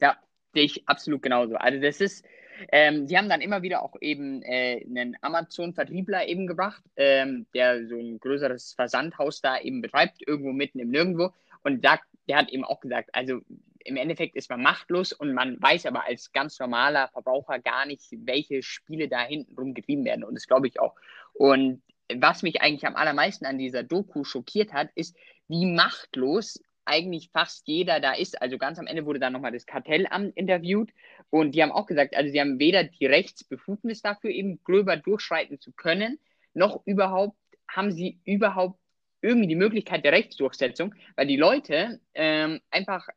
Ja, sehe ich absolut genauso. Also das ist, Ähm, die haben dann immer wieder auch eben äh, einen Amazon-Vertriebler eben gebracht, ähm, der so ein größeres Versandhaus da eben betreibt, irgendwo mitten im Nirgendwo. Und da, der hat eben auch gesagt, also im Endeffekt ist man machtlos und man weiß aber als ganz normaler Verbraucher gar nicht, welche Spiele da hinten rum getrieben werden. Und das glaube ich auch. Und was mich eigentlich am allermeisten an dieser Doku schockiert hat, ist, wie machtlos eigentlich fast jeder da ist. Also ganz am Ende wurde dann nochmal das Kartellamt interviewt und die haben auch gesagt, also sie haben weder die Rechtsbefugnis dafür, eben gröber durchschreiten zu können, noch überhaupt haben sie überhaupt irgendwie die Möglichkeit der Rechtsdurchsetzung, weil die Leute ähm, einfach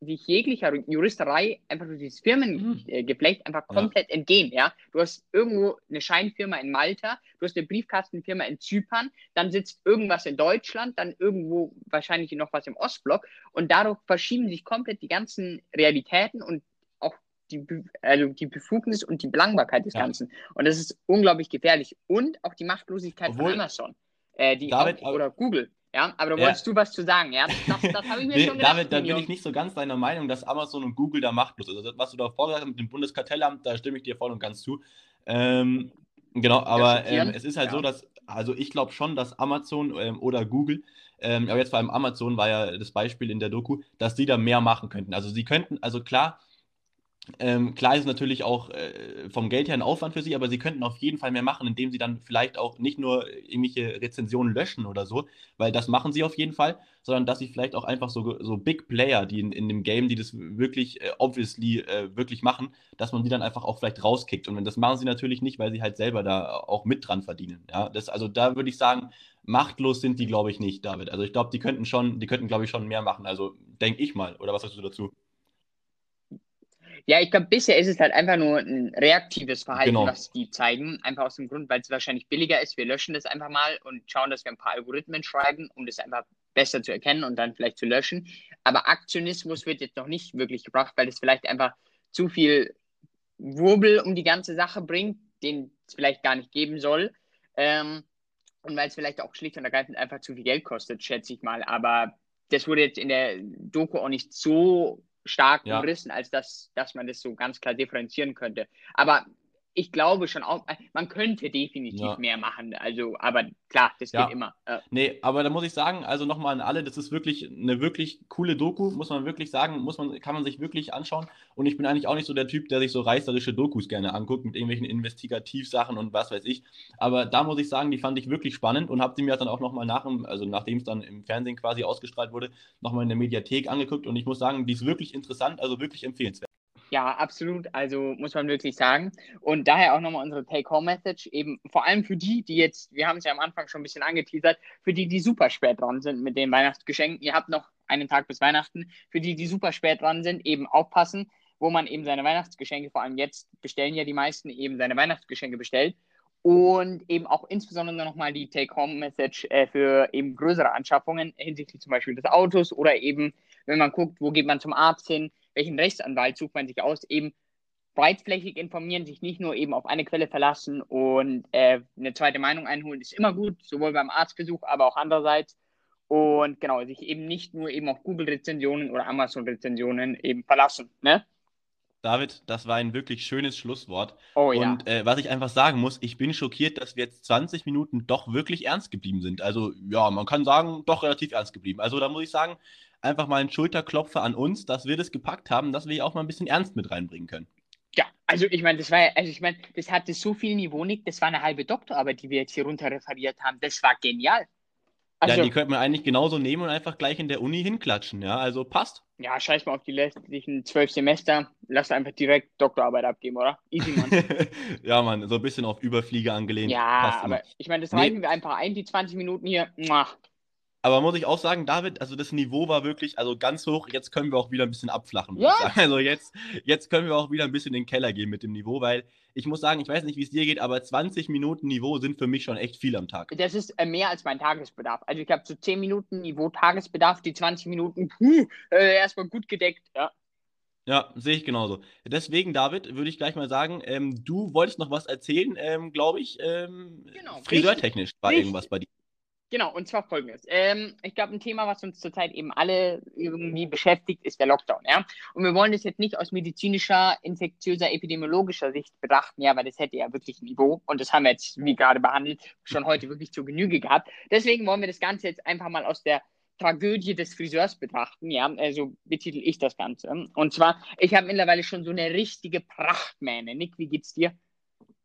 sich jeglicher Juristerei einfach durch dieses Firmengeflecht einfach komplett ja. entgehen, ja. Du hast irgendwo eine Scheinfirma in Malta, du hast eine Briefkastenfirma in Zypern, dann sitzt irgendwas in Deutschland, dann irgendwo wahrscheinlich noch was im Ostblock und dadurch verschieben sich komplett die ganzen Realitäten und auch die, also die Befugnis und die Belangbarkeit des ja. Ganzen. Und das ist unglaublich gefährlich. Und auch die Machtlosigkeit Obwohl, von Amazon äh, die David, auch, oder Google. Ja, aber da wolltest du was zu sagen, ja? Das, das habe ich mir nee, schon gedacht. David, da bin ich nicht so ganz deiner Meinung, dass Amazon und Google da machtlos ist. Also, was du da vorgesagt hast mit dem Bundeskartellamt, da stimme ich dir voll und ganz zu. Ähm, genau, aber ähm, es ist halt ja. so, dass, also ich glaube schon, dass Amazon ähm, oder Google, ähm, aber jetzt vor allem Amazon war ja das Beispiel in der Doku, dass die da mehr machen könnten. Also sie könnten, also klar, ähm, klar ist natürlich auch äh, vom Geld her ein Aufwand für sie, aber sie könnten auf jeden Fall mehr machen, indem sie dann vielleicht auch nicht nur irgendwelche Rezensionen löschen oder so, weil das machen sie auf jeden Fall, sondern dass sie vielleicht auch einfach so, so Big Player, die in, in dem Game, die das wirklich äh, obviously äh, wirklich machen, dass man die dann einfach auch vielleicht rauskickt. Und das machen sie natürlich nicht, weil sie halt selber da auch mit dran verdienen. Ja, das, also da würde ich sagen, machtlos sind die, glaube ich, nicht, David. Also ich glaube, die könnten schon, die könnten, glaube ich, schon mehr machen. Also denke ich mal. Oder was sagst du dazu? Ja, ich glaube, bisher ist es halt einfach nur ein reaktives Verhalten, genau. was die zeigen. Einfach aus dem Grund, weil es wahrscheinlich billiger ist. Wir löschen das einfach mal und schauen, dass wir ein paar Algorithmen schreiben, um das einfach besser zu erkennen und dann vielleicht zu löschen. Aber Aktionismus wird jetzt noch nicht wirklich gebracht, weil es vielleicht einfach zu viel Wurbel um die ganze Sache bringt, den es vielleicht gar nicht geben soll. Ähm, und weil es vielleicht auch schlicht und ergreifend einfach zu viel Geld kostet, schätze ich mal. Aber das wurde jetzt in der Doku auch nicht so stark ja. umrissen, als dass, dass man das so ganz klar differenzieren könnte. Aber ich glaube schon auch, man könnte definitiv ja. mehr machen. Also, aber klar, das ja. geht immer. Ja. Nee, aber da muss ich sagen, also nochmal an alle, das ist wirklich eine wirklich coole Doku, muss man wirklich sagen, muss man, kann man sich wirklich anschauen. Und ich bin eigentlich auch nicht so der Typ, der sich so reißerische Dokus gerne anguckt, mit irgendwelchen Investigativsachen und was weiß ich. Aber da muss ich sagen, die fand ich wirklich spannend und habe die mir dann auch nochmal nach, also nachdem es dann im Fernsehen quasi ausgestrahlt wurde, nochmal in der Mediathek angeguckt. Und ich muss sagen, die ist wirklich interessant, also wirklich empfehlenswert. Ja, absolut. Also muss man wirklich sagen. Und daher auch nochmal unsere Take-Home-Message, eben vor allem für die, die jetzt, wir haben es ja am Anfang schon ein bisschen angeteasert, für die, die super spät dran sind mit den Weihnachtsgeschenken. Ihr habt noch einen Tag bis Weihnachten. Für die, die super spät dran sind, eben aufpassen, wo man eben seine Weihnachtsgeschenke, vor allem jetzt bestellen ja die meisten eben seine Weihnachtsgeschenke bestellt. Und eben auch insbesondere nochmal die Take-Home-Message äh, für eben größere Anschaffungen hinsichtlich zum Beispiel des Autos oder eben, wenn man guckt, wo geht man zum Arzt hin, welchen Rechtsanwalt sucht man sich aus, eben breitflächig informieren, sich nicht nur eben auf eine Quelle verlassen und äh, eine zweite Meinung einholen, ist immer gut, sowohl beim Arztbesuch, aber auch andererseits. Und genau, sich eben nicht nur eben auf Google-Rezensionen oder Amazon-Rezensionen eben verlassen. Ne? David, das war ein wirklich schönes Schlusswort. Oh ja. Und äh, was ich einfach sagen muss, ich bin schockiert, dass wir jetzt 20 Minuten doch wirklich ernst geblieben sind. Also ja, man kann sagen, doch relativ ernst geblieben. Also da muss ich sagen, einfach mal ein Schulterklopfer an uns, dass wir das gepackt haben, dass wir auch mal ein bisschen Ernst mit reinbringen können. Ja, also ich meine, das war ja, also ich meine, das hatte so viel Niveau nicht, das war eine halbe Doktorarbeit, die wir jetzt hier runter referiert haben. Das war genial. Also, ja, die könnte man eigentlich genauso nehmen und einfach gleich in der Uni hinklatschen, ja, also passt. Ja, scheiß mal auf die letztlichen zwölf Semester, lass einfach direkt Doktorarbeit abgeben, oder? Easy, Mann. ja, Mann, so ein bisschen auf Überflieger angelehnt. Ja, aber ich meine, das reichen nee. wir einfach ein, die 20 Minuten hier. Muah. Aber muss ich auch sagen, David, also das Niveau war wirklich also ganz hoch. Jetzt können wir auch wieder ein bisschen abflachen. Ja. Also jetzt, jetzt können wir auch wieder ein bisschen in den Keller gehen mit dem Niveau, weil ich muss sagen, ich weiß nicht, wie es dir geht, aber 20 Minuten Niveau sind für mich schon echt viel am Tag. Das ist äh, mehr als mein Tagesbedarf. Also ich habe so 10 Minuten Niveau Tagesbedarf, die 20 Minuten, puh, äh, erstmal gut gedeckt, ja. Ja, sehe ich genauso. Deswegen, David, würde ich gleich mal sagen, ähm, du wolltest noch was erzählen, ähm, glaube ich. Ähm, genau. Friseurtechnisch war irgendwas bei dir. Genau, und zwar folgendes. Ähm, ich glaube, ein Thema, was uns zurzeit eben alle irgendwie beschäftigt, ist der Lockdown, ja. Und wir wollen das jetzt nicht aus medizinischer, infektiöser, epidemiologischer Sicht betrachten, ja, weil das hätte ja wirklich Niveau und das haben wir jetzt, wie gerade behandelt, schon heute wirklich zur Genüge gehabt. Deswegen wollen wir das Ganze jetzt einfach mal aus der Tragödie des Friseurs betrachten, ja, also betitel ich das Ganze. Und zwar, ich habe mittlerweile schon so eine richtige Prachtmähne. Nick, wie geht's dir?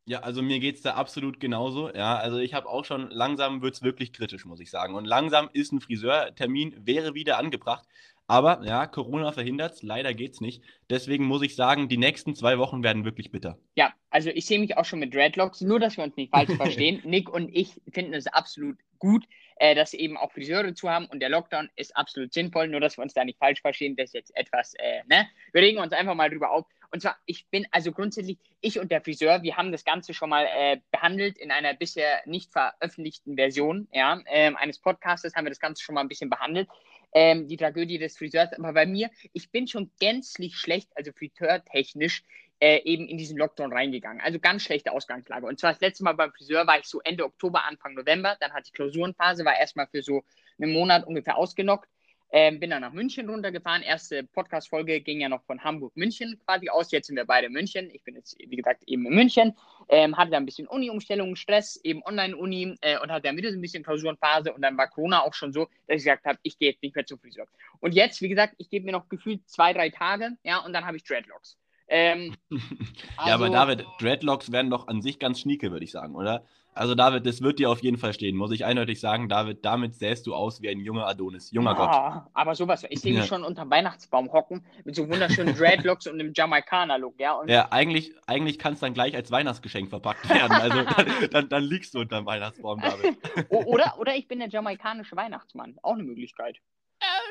Ja, also mir geht es da absolut genauso. Ja, also ich habe auch schon, langsam wird es wirklich kritisch, muss ich sagen. Und langsam ist ein Friseurtermin, wäre wieder angebracht. Aber ja, Corona verhindert es, leider geht es nicht. Deswegen muss ich sagen, die nächsten zwei Wochen werden wirklich bitter. Ja, also ich sehe mich auch schon mit Dreadlocks, nur dass wir uns nicht falsch verstehen. Nick und ich finden es absolut gut, äh, dass eben auch Friseure zu haben und der Lockdown ist absolut sinnvoll, nur dass wir uns da nicht falsch verstehen, das ist jetzt etwas, äh, ne? Wir regen uns einfach mal drüber auf. Und zwar, ich bin also grundsätzlich, ich und der Friseur, wir haben das Ganze schon mal äh, behandelt in einer bisher nicht veröffentlichten Version ja, ähm, eines Podcastes, haben wir das Ganze schon mal ein bisschen behandelt. Ähm, die Tragödie des Friseurs. Aber bei mir, ich bin schon gänzlich schlecht, also friseurtechnisch, äh, eben in diesen Lockdown reingegangen. Also ganz schlechte Ausgangslage. Und zwar das letzte Mal beim Friseur war ich so Ende Oktober, Anfang November. Dann hatte ich Klausurenphase, war erstmal für so einen Monat ungefähr ausgenockt. Ähm, bin dann nach München runtergefahren. Erste Podcast-Folge ging ja noch von Hamburg-München quasi aus. Jetzt sind wir beide in München. Ich bin jetzt, wie gesagt, eben in München. Ähm, hatte da ein bisschen Uni-Umstellung, Stress, eben Online-Uni äh, und hatte dann wieder so ein bisschen Klausurenphase. Und dann war Corona auch schon so, dass ich gesagt habe, ich gehe jetzt nicht mehr zum Friseur. Und jetzt, wie gesagt, ich gebe mir noch gefühlt zwei, drei Tage, ja, und dann habe ich Dreadlocks. Ähm, also, ja, aber also David, Dreadlocks werden doch an sich ganz schnieke, würde ich sagen, oder? Also David, das wird dir auf jeden Fall stehen, muss ich eindeutig sagen. David, damit sähst du aus wie ein junger Adonis, junger ah, Gott. Aber sowas, ich sehe mich ja. schon unter Weihnachtsbaum hocken mit so wunderschönen Dreadlocks und einem Jamaikaner-Look, ja. Und ja, eigentlich, eigentlich kann es dann gleich als Weihnachtsgeschenk verpackt werden. Also dann, dann, dann, liegst du unter dem Weihnachtsbaum, David. oder, oder ich bin der jamaikanische Weihnachtsmann, auch eine Möglichkeit.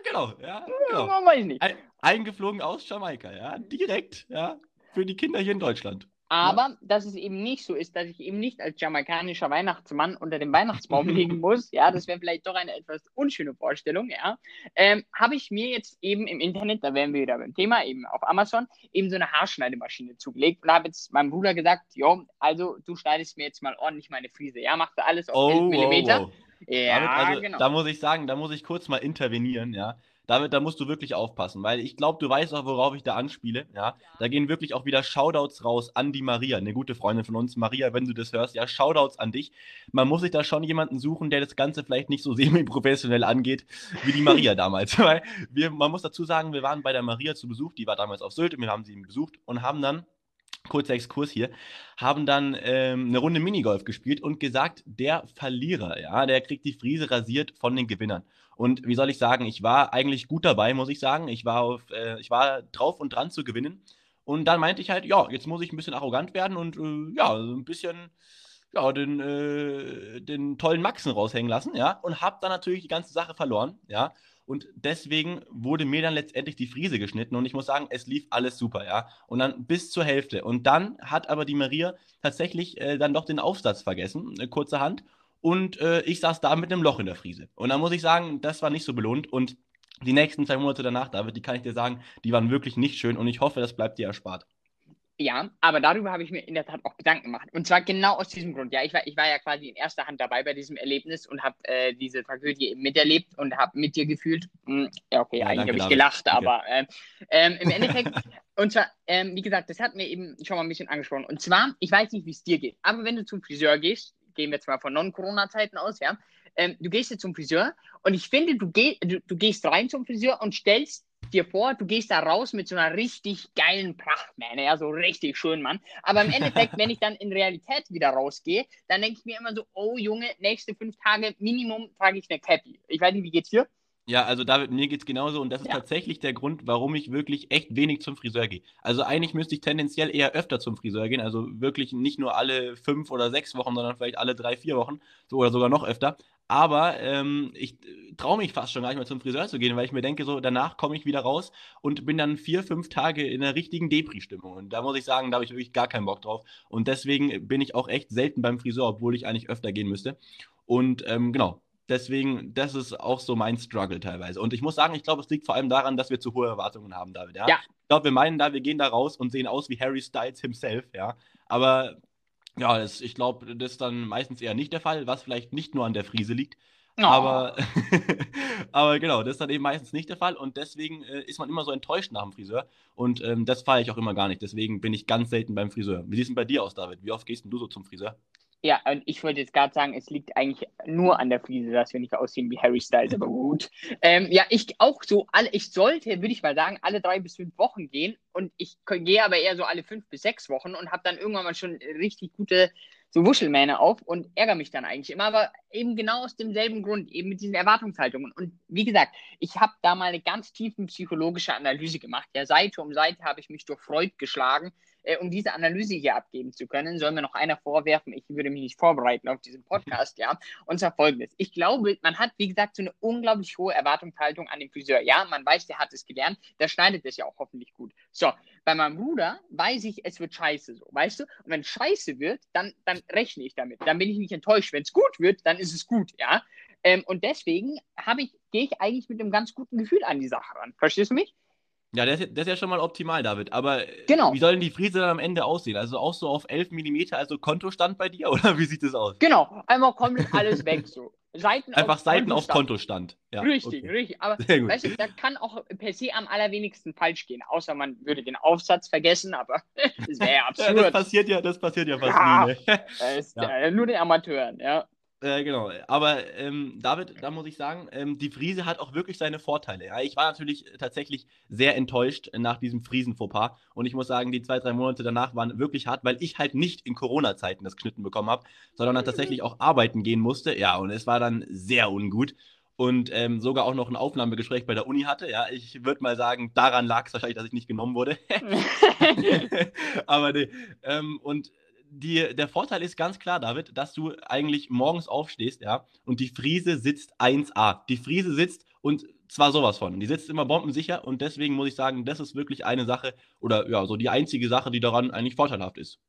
Genau, ja, genau. Ja, weiß ich nicht. eingeflogen aus Jamaika, ja, direkt, ja, für die Kinder hier in Deutschland. Aber ja. dass es eben nicht so ist, dass ich eben nicht als jamaikanischer Weihnachtsmann unter dem Weihnachtsbaum liegen muss, ja, das wäre vielleicht doch eine etwas unschöne Vorstellung, ja, ähm, habe ich mir jetzt eben im Internet, da wären wir wieder beim Thema, eben auf Amazon, eben so eine Haarschneidemaschine zugelegt und habe jetzt meinem Bruder gesagt, jo, also du schneidest mir jetzt mal ordentlich meine Friese, ja, machst du alles auf oh, 11 mm. Oh, oh. Ja, also, genau. Da muss ich sagen, da muss ich kurz mal intervenieren, ja. David, da musst du wirklich aufpassen, weil ich glaube, du weißt auch, worauf ich da anspiele. Ja, da gehen wirklich auch wieder Shoutouts raus an die Maria, eine gute Freundin von uns. Maria, wenn du das hörst, ja, Shoutouts an dich. Man muss sich da schon jemanden suchen, der das Ganze vielleicht nicht so semi-professionell angeht, wie die Maria damals. Weil wir, man muss dazu sagen, wir waren bei der Maria zu Besuch, die war damals auf Sylt und wir haben sie besucht und haben dann kurzer Exkurs hier, haben dann ähm, eine Runde Minigolf gespielt und gesagt, der Verlierer, ja, der kriegt die Friese rasiert von den Gewinnern. Und wie soll ich sagen, ich war eigentlich gut dabei, muss ich sagen. Ich war, auf, äh, ich war drauf und dran zu gewinnen. Und dann meinte ich halt, ja, jetzt muss ich ein bisschen arrogant werden und äh, ja, ein bisschen ja, den, äh, den tollen Maxen raushängen lassen, ja, und habe dann natürlich die ganze Sache verloren, ja. Und deswegen wurde mir dann letztendlich die Friese geschnitten und ich muss sagen, es lief alles super, ja. Und dann bis zur Hälfte. Und dann hat aber die Maria tatsächlich äh, dann doch den Aufsatz vergessen, äh, kurzerhand. Und äh, ich saß da mit einem Loch in der Friese. Und dann muss ich sagen, das war nicht so belohnt. Und die nächsten zwei Monate danach, David, die kann ich dir sagen, die waren wirklich nicht schön und ich hoffe, das bleibt dir erspart. Ja, aber darüber habe ich mir in der Tat auch Gedanken gemacht. Und zwar genau aus diesem Grund. Ja, ich war, ich war ja quasi in erster Hand dabei bei diesem Erlebnis und habe äh, diese Tragödie eben miterlebt und habe mit dir gefühlt. Hm, ja, okay, ja, eigentlich habe ich gelacht, danke. aber äh, im Endeffekt, und zwar, ähm, wie gesagt, das hat mir eben schon mal ein bisschen angesprochen. Und zwar, ich weiß nicht, wie es dir geht, aber wenn du zum Friseur gehst, gehen wir jetzt mal von Non-Corona-Zeiten aus, ja, ähm, du gehst jetzt zum Friseur und ich finde, du, geh, du, du gehst rein zum Friseur und stellst dir vor, du gehst da raus mit so einer richtig geilen Prachtmähne, ja, so richtig schön, Mann. Aber im Endeffekt, wenn ich dann in Realität wieder rausgehe, dann denke ich mir immer so, oh Junge, nächste fünf Tage Minimum trage ich eine Cappy. Ich weiß nicht, wie geht's dir? Ja, also David, mir geht es genauso und das ist ja. tatsächlich der Grund, warum ich wirklich echt wenig zum Friseur gehe. Also eigentlich müsste ich tendenziell eher öfter zum Friseur gehen, also wirklich nicht nur alle fünf oder sechs Wochen, sondern vielleicht alle drei, vier Wochen so, oder sogar noch öfter. Aber ähm, ich traue mich fast schon gar nicht mehr zum Friseur zu gehen, weil ich mir denke, so danach komme ich wieder raus und bin dann vier, fünf Tage in einer richtigen Depri-Stimmung. Und da muss ich sagen, da habe ich wirklich gar keinen Bock drauf. Und deswegen bin ich auch echt selten beim Friseur, obwohl ich eigentlich öfter gehen müsste. Und ähm, genau, Deswegen, das ist auch so mein Struggle teilweise. Und ich muss sagen, ich glaube, es liegt vor allem daran, dass wir zu hohe Erwartungen haben, David. Ja. ja. Ich glaube, wir meinen da, wir gehen da raus und sehen aus wie Harry Styles himself, ja. Aber ja, das, ich glaube, das ist dann meistens eher nicht der Fall, was vielleicht nicht nur an der Frise liegt. Oh. Aber, aber genau, das ist dann eben meistens nicht der Fall und deswegen äh, ist man immer so enttäuscht nach dem Friseur und ähm, das feiere ich auch immer gar nicht. Deswegen bin ich ganz selten beim Friseur. Wie sieht es denn bei dir aus, David? Wie oft gehst du so zum Friseur? Ja, und ich wollte jetzt gerade sagen, es liegt eigentlich nur an der Frise, dass wir nicht aussehen wie Harry Styles, aber gut. Ähm, ja, ich auch so, alle, ich sollte, würde ich mal sagen, alle drei bis fünf Wochen gehen und ich gehe aber eher so alle fünf bis sechs Wochen und habe dann irgendwann mal schon richtig gute so Wuschelmähne auf und ärgere mich dann eigentlich immer, aber eben genau aus demselben Grund, eben mit diesen Erwartungshaltungen. Und wie gesagt, ich habe da mal eine ganz tiefen psychologische Analyse gemacht. Ja, Seite um Seite habe ich mich durch Freud geschlagen, äh, um diese Analyse hier abgeben zu können. Soll mir noch einer vorwerfen, ich würde mich nicht vorbereiten auf diesen Podcast, ja. Und zwar folgendes. Ich glaube, man hat, wie gesagt, so eine unglaublich hohe Erwartungshaltung an den Friseur. Ja, man weiß, der hat es gelernt, der schneidet es ja auch hoffentlich gut. So, bei meinem Bruder weiß ich, es wird scheiße so, weißt du? Und wenn es scheiße wird, dann, dann rechne ich damit. Dann bin ich nicht enttäuscht. Wenn es gut wird, dann ist es gut, ja. Ähm, und deswegen ich, gehe ich eigentlich mit einem ganz guten Gefühl an die Sache ran. Verstehst du mich? Ja, das ist, das ist ja schon mal optimal, David. Aber genau. wie soll denn die Frise dann am Ende aussehen? Also auch so auf 11 mm, also Kontostand bei dir? Oder wie sieht das aus? Genau, einmal komplett alles weg so. Seiten Einfach auf Seiten Kontostand. auf Kontostand. Ja, richtig, okay. richtig. Aber weißt du, da kann auch per se am allerwenigsten falsch gehen, außer man würde den Aufsatz vergessen, aber das wäre ja absurd. Ja, das passiert ja, das passiert ja fast ja, nie. Ne? Ist ja. nur den Amateuren, ja. Äh, genau, aber ähm, David, da muss ich sagen, ähm, die Friese hat auch wirklich seine Vorteile. Ja? Ich war natürlich tatsächlich sehr enttäuscht nach diesem Friesen-Fauxpas und ich muss sagen, die zwei, drei Monate danach waren wirklich hart, weil ich halt nicht in Corona-Zeiten das Geschnitten bekommen habe, sondern dann tatsächlich auch arbeiten gehen musste. Ja, und es war dann sehr ungut und ähm, sogar auch noch ein Aufnahmegespräch bei der Uni hatte. Ja, ich würde mal sagen, daran lag es wahrscheinlich, dass ich nicht genommen wurde. aber nee. Ähm, und die, der Vorteil ist ganz klar, David, dass du eigentlich morgens aufstehst, ja, und die Friese sitzt 1A. Die Friese sitzt und zwar sowas von. Die sitzt immer bombensicher und deswegen muss ich sagen, das ist wirklich eine Sache oder ja, so die einzige Sache, die daran eigentlich vorteilhaft ist.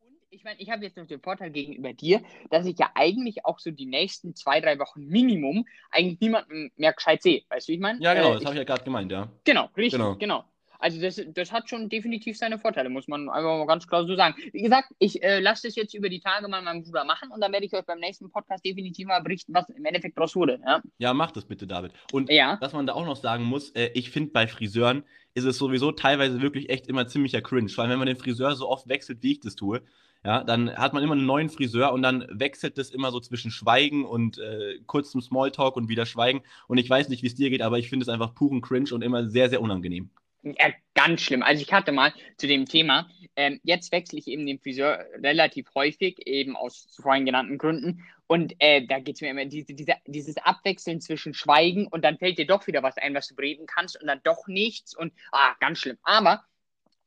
Und ich meine, ich habe jetzt noch den Vorteil gegenüber dir, dass ich ja eigentlich auch so die nächsten zwei, drei Wochen Minimum eigentlich niemanden mehr gescheit sehe. Weißt du, wie ich meine? Ja, genau, äh, das habe ich ja gerade gemeint, ja. Genau, richtig, genau. genau. Also das, das hat schon definitiv seine Vorteile, muss man einfach mal ganz klar so sagen. Wie gesagt, ich äh, lasse das jetzt über die Tage mal meinem Bruder machen und dann werde ich euch beim nächsten Podcast definitiv mal berichten, was im Endeffekt daraus wurde. Ja? ja, mach das bitte, David. Und ja. was man da auch noch sagen muss, äh, ich finde bei Friseuren ist es sowieso teilweise wirklich echt immer ziemlicher cringe, weil wenn man den Friseur so oft wechselt, wie ich das tue, ja, dann hat man immer einen neuen Friseur und dann wechselt das immer so zwischen Schweigen und äh, kurzem Smalltalk und wieder Schweigen. Und ich weiß nicht, wie es dir geht, aber ich finde es einfach puren Cringe und immer sehr, sehr unangenehm. Ja, ganz schlimm. Also ich hatte mal zu dem Thema, ähm, jetzt wechsle ich eben den Friseur relativ häufig, eben aus vorhin genannten Gründen. Und äh, da geht es mir immer diese, diese, dieses Abwechseln zwischen Schweigen und dann fällt dir doch wieder was ein, was du reden kannst und dann doch nichts. Und ah, ganz schlimm. Aber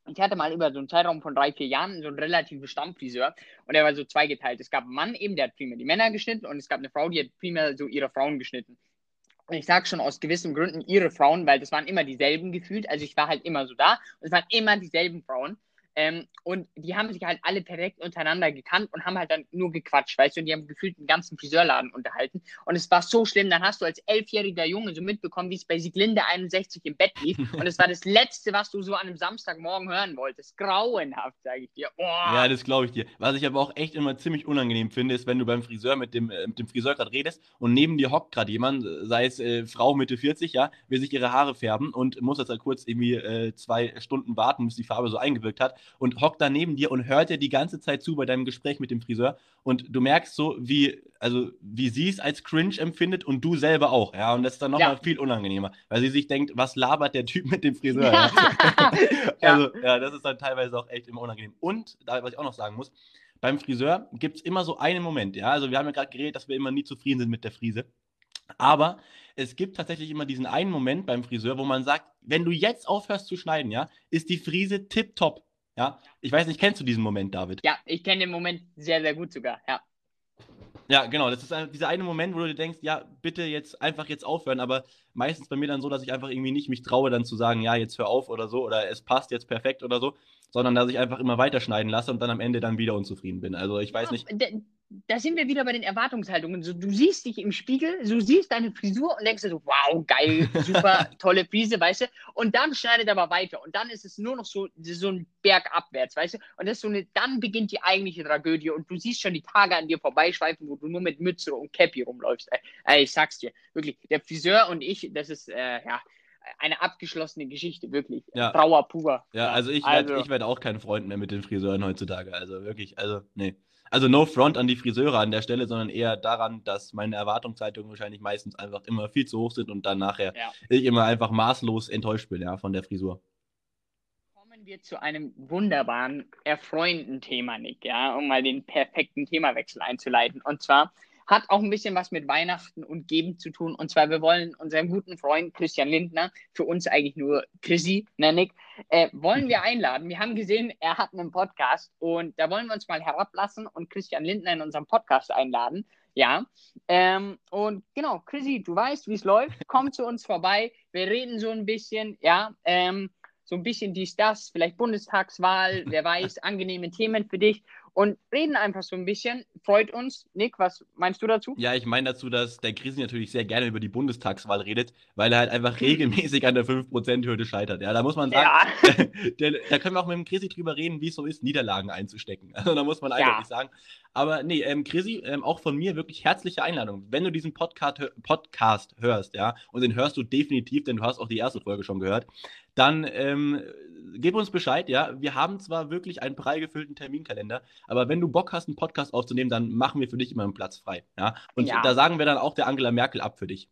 ich hatte mal über so einen Zeitraum von drei, vier Jahren so einen relativen Stammfriseur und der war so zweigeteilt. Es gab einen Mann eben, der hat primär die Männer geschnitten und es gab eine Frau, die hat primär so ihre Frauen geschnitten. Ich sage schon aus gewissen Gründen ihre Frauen, weil das waren immer dieselben gefühlt. Also ich war halt immer so da und es waren immer dieselben Frauen. Ähm, und die haben sich halt alle perfekt untereinander gekannt und haben halt dann nur gequatscht, weißt du, und die haben gefühlt den ganzen Friseurladen unterhalten. Und es war so schlimm, dann hast du als elfjähriger Junge so mitbekommen, wie es bei Sieglinde 61 im Bett lief. Und es war das Letzte, was du so an einem Samstagmorgen hören wolltest. Grauenhaft, sage ich dir. Oh. Ja, das glaube ich dir. Was ich aber auch echt immer ziemlich unangenehm finde, ist, wenn du beim Friseur mit dem, äh, mit dem Friseur gerade redest und neben dir hockt gerade jemand, sei es äh, Frau Mitte 40, ja, will sich ihre Haare färben und muss jetzt halt kurz irgendwie äh, zwei Stunden warten, bis die Farbe so eingewirkt hat und hockt da neben dir und hört dir die ganze Zeit zu bei deinem Gespräch mit dem Friseur und du merkst so, wie, also, wie sie es als cringe empfindet und du selber auch, ja, und das ist dann nochmal ja. viel unangenehmer, weil sie sich denkt, was labert der Typ mit dem Friseur? Ja. also, ja, das ist dann teilweise auch echt immer unangenehm. Und, was ich auch noch sagen muss, beim Friseur gibt es immer so einen Moment, ja, also wir haben ja gerade geredet, dass wir immer nie zufrieden sind mit der Frise. Aber es gibt tatsächlich immer diesen einen Moment beim Friseur, wo man sagt, wenn du jetzt aufhörst zu schneiden, ja, ist die Frise tipptopp. Ja, ich weiß nicht, kennst du diesen Moment, David? Ja, ich kenne den Moment sehr, sehr gut sogar, ja. Ja, genau, das ist dieser eine Moment, wo du dir denkst, ja, bitte jetzt einfach jetzt aufhören, aber meistens bei mir dann so, dass ich einfach irgendwie nicht mich traue, dann zu sagen, ja, jetzt hör auf oder so, oder es passt jetzt perfekt oder so, sondern dass ich einfach immer weiterschneiden lasse und dann am Ende dann wieder unzufrieden bin. Also ich weiß nicht da sind wir wieder bei den Erwartungshaltungen. So, du siehst dich im Spiegel, du siehst deine Frisur und denkst dir so, wow, geil, super, tolle Frise, weißt du? Und dann schneidet aber weiter und dann ist es nur noch so, so ein Berg abwärts, weißt du? Und das ist so eine, dann beginnt die eigentliche Tragödie und du siehst schon die Tage an dir vorbeischweifen, wo du nur mit Mütze und Cappy rumläufst. Ey, ich sag's dir, wirklich, der Friseur und ich, das ist, äh, ja, eine abgeschlossene Geschichte, wirklich. Ja. Trauer pur. Ja, also ich werde Also- werd auch kein Freund mehr mit den Friseuren heutzutage. Also wirklich, also nee. Also no front an die Friseure an der Stelle, sondern eher daran, dass meine Erwartungshaltungen wahrscheinlich meistens einfach immer viel zu hoch sind und dann nachher Ja. ich immer einfach maßlos enttäuscht bin, ja, von der Frisur. Kommen wir zu einem wunderbaren, erfreuenden Thema, Nick, ja, um mal den perfekten Themawechsel einzuleiten. Und zwar hat auch ein bisschen was mit Weihnachten und Geben zu tun. Und zwar, wir wollen unseren guten Freund Christian Lindner, für uns eigentlich nur Chrissy, ne, Nick, äh, wollen wir einladen. Wir haben gesehen, er hat einen Podcast und da wollen wir uns mal herablassen und Christian Lindner in unserem Podcast einladen. Ja, ähm, und genau, Chrissy, du weißt, wie es läuft. Komm zu uns vorbei. Wir reden so ein bisschen, ja, ähm, so ein bisschen dies, das, vielleicht Bundestagswahl, wer weiß, angenehme Themen für dich und reden einfach so ein bisschen. Freut uns. Nick, was meinst du dazu? Ja, ich meine dazu, dass der Krisi natürlich sehr gerne über die Bundestagswahl redet, weil er halt einfach regelmäßig an der 5%-Hürde scheitert. Ja, da muss man sagen, Ja, der, da können wir auch mit dem Krisi drüber reden, wie es so ist, Niederlagen einzustecken. Also da muss man Ja. eindeutig sagen. Aber nee, ähm, Krisi, ähm, auch von mir wirklich herzliche Einladung. Wenn du diesen Podcast, Podcast hörst, ja, und den hörst du definitiv, denn du hast auch die erste Folge schon gehört, dann ähm, gib uns Bescheid, ja. Wir haben zwar wirklich einen prall gefüllten Terminkalender, aber wenn du Bock hast, einen Podcast aufzunehmen, dann machen wir für dich immer einen Platz frei, ja. Und Ja. da sagen wir dann auch der Angela Merkel ab für dich.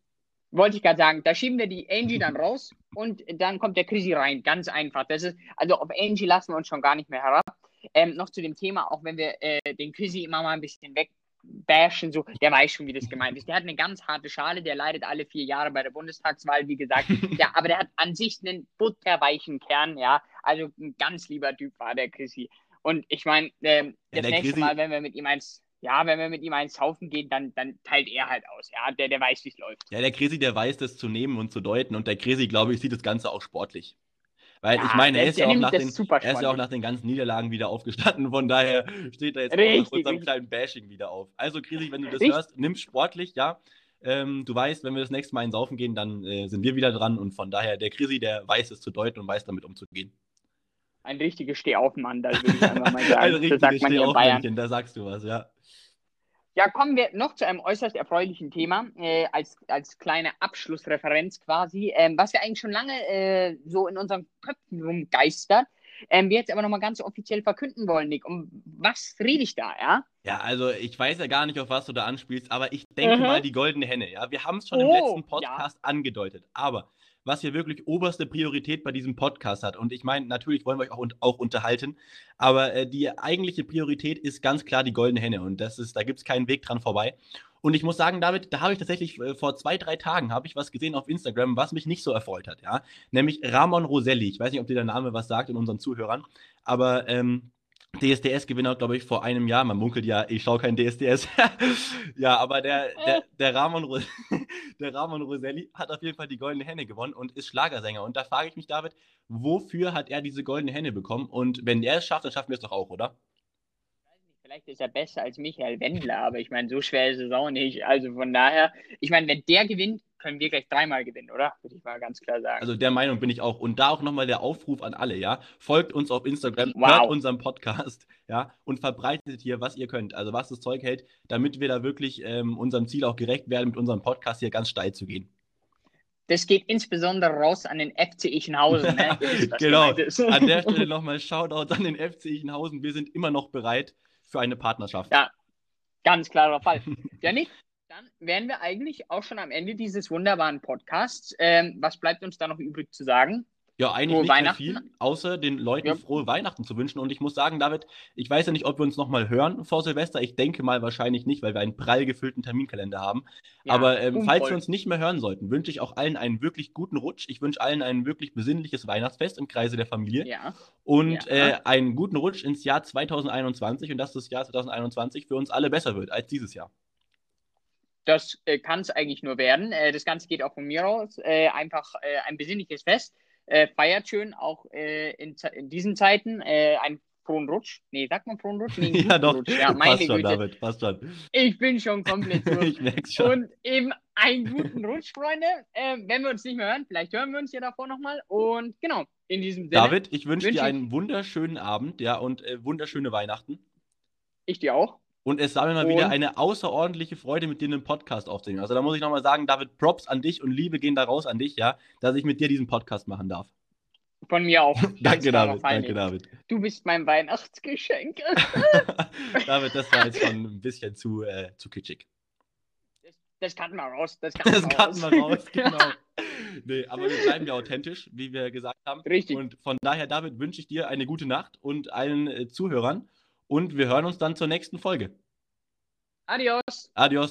wollte ich gerade sagen, da schieben wir die Angie dann raus und dann kommt der Chrissy rein. Ganz einfach. Das ist, also auf Angie lassen wir uns schon gar nicht mehr herab. Ähm, noch zu dem Thema, auch wenn wir äh, den Chrissy immer mal ein bisschen wegbashen, so, der weiß schon, wie das gemeint ist. Der hat eine ganz harte Schale, der leidet alle vier Jahre bei der Bundestagswahl, wie gesagt. ja, aber der hat an sich einen butterweichen Kern, ja. Also ein ganz lieber Typ war der Chrissy. Und ich meine, ähm, das nächste Chrissy- Mal, wenn wir mit ihm eins, ja, wenn wir mit ihm eins saufen gehen, dann, dann teilt er halt aus. Ja, der, der weiß, wie es läuft. Ja, der Krisi, der weiß das zu nehmen und zu deuten und der Krisi, glaube ich, sieht das Ganze auch sportlich. Weil Ja, ich meine, er ist, ja auch nach den, er ist ja auch nach den ganzen Niederlagen wieder aufgestanden, von daher steht er jetzt auch nach Richtig, unserem richtig. kleinen Bashing wieder auf. Also Krisi, wenn du das Richtig. hörst, nimm sportlich, ja. Ähm, du weißt, wenn wir das nächste Mal ins Saufen gehen, dann äh, sind wir wieder dran und von daher, der Krisi, der weiß es zu deuten und weiß damit umzugehen. Ein richtiger Stehaufmann, da würde ich einfach mal sagen. Ein richtiges. Stehaufmännchen, da sagst du was, ja. Ja, kommen wir noch zu einem äußerst erfreulichen Thema, äh, als, als kleine Abschlussreferenz quasi, ähm, was wir eigentlich schon lange äh, so in unseren Köpfen rumgeistert, ähm, wir jetzt aber nochmal ganz offiziell verkünden wollen, Nick. Um was rede ich da, ja? Ja, also ich weiß ja gar nicht, auf was du da anspielst, aber ich denke Mhm. mal die goldene Henne. Ja, wir haben es schon im Oh, letzten Podcast angedeutet, aber was hier wirklich oberste Priorität bei diesem Podcast hat und ich meine, natürlich wollen wir euch auch, auch unterhalten, aber äh, die eigentliche Priorität ist ganz klar die goldene Henne und das ist, da gibt es keinen Weg dran vorbei. Und ich muss sagen, David, da habe ich tatsächlich äh, vor zwei, drei Tagen habe ich was gesehen auf Instagram, was mich nicht so erfreut hat, ja, nämlich Ramon Roselli. Ich weiß nicht, ob dir der Name was sagt in unseren Zuhörern, aber ähm, DSDS-Gewinner, glaube ich, vor einem Jahr. Man munkelt ja, ich schaue kein DSDS. ja, aber der, der, der, Ramon, der Ramon Roselli hat auf jeden Fall die Goldene Henne gewonnen und ist Schlagersänger. Und da frage ich mich, David, wofür hat er diese Goldene Henne bekommen? Und wenn er es schafft, dann schaffen wir es doch auch, oder? Vielleicht ist er besser als Michael Wendler, aber ich meine, so schwer ist es auch nicht. Also von daher, ich meine, wenn der gewinnt, können wir gleich dreimal gewinnen, oder? Würde ich mal ganz klar sagen. Also der Meinung bin ich auch. Und da auch nochmal der Aufruf an alle, ja. Folgt uns auf Instagram, Wow. hört unseren Podcast, ja, und verbreitet hier, was ihr könnt. Also was das Zeug hält, damit wir da wirklich ähm, unserem Ziel auch gerecht werden, mit unserem Podcast hier ganz steil zu gehen. das geht insbesondere raus an den FC Ichenhausen. Ne? Wisst, Genau. An der Stelle nochmal Shoutout an den FC Ichenhausen. Wir sind immer noch bereit für eine Partnerschaft. Ja. Ganz klarer Fall. Ja, Nick, dann wären wir eigentlich auch schon am Ende dieses wunderbaren Podcasts. Ähm, was bleibt uns da noch übrig zu sagen? Ja, eigentlich Frohe nicht mehr viel, außer den Leuten Ja. frohe Weihnachten zu wünschen. Und ich muss sagen, David, ich weiß ja nicht, ob wir uns nochmal hören vor Silvester. Ich denke mal wahrscheinlich nicht, weil wir einen prall gefüllten Terminkalender haben. Ja, Aber ähm, falls wir uns nicht mehr hören sollten, wünsche ich auch allen einen wirklich guten Rutsch. Ich wünsche allen ein wirklich besinnliches Weihnachtsfest im Kreise der Familie. Ja, Und äh, einen guten Rutsch ins Jahr 2021 und dass das Jahr 2021 für uns alle besser wird als dieses Jahr. Das äh, kann es eigentlich nur werden. Äh, das Ganze geht auch von mir aus. Äh, einfach äh, ein besinnliches Fest. Äh, feiert schön, auch äh, in, in diesen Zeiten. Äh, ein frohen Rutsch. Nee, sagt man frohen Rutsch? Nee, Ja, doch. Rutsch. Ja, meine passt schon, Güte. David, passt schon. Ich bin schon komplett durch. Ich merk's schon. Und eben einen guten Rutsch, Freunde. Ähm, wenn wir uns nicht mehr hören, vielleicht hören wir uns ja davor nochmal. Und genau, in diesem Sinne, David, ich wünsche wünsch dir einen wunderschönen Abend, ja, und äh, wunderschöne Weihnachten. ich dir auch. Und es war mir mal wieder Und- eine außerordentliche Freude, mit dir einen Podcast aufzunehmen. Also da muss ich nochmal sagen, David, Props an dich und Liebe gehen da raus an dich, ja, dass ich mit dir diesen Podcast machen darf. Von mir auch. Danke, David, danke. David. Du bist mein Weihnachtsgeschenk. David, das war jetzt schon ein bisschen zu, äh, zu kitschig. Das cutten wir raus. Das cutten Das cutten raus. wir raus, genau. Nee, aber wir bleiben ja authentisch, wie wir gesagt haben. Richtig. Und von daher, David, wünsche ich dir eine gute Nacht und allen äh, Zuhörern. Und wir hören uns dann zur nächsten Folge. Adios. Adios.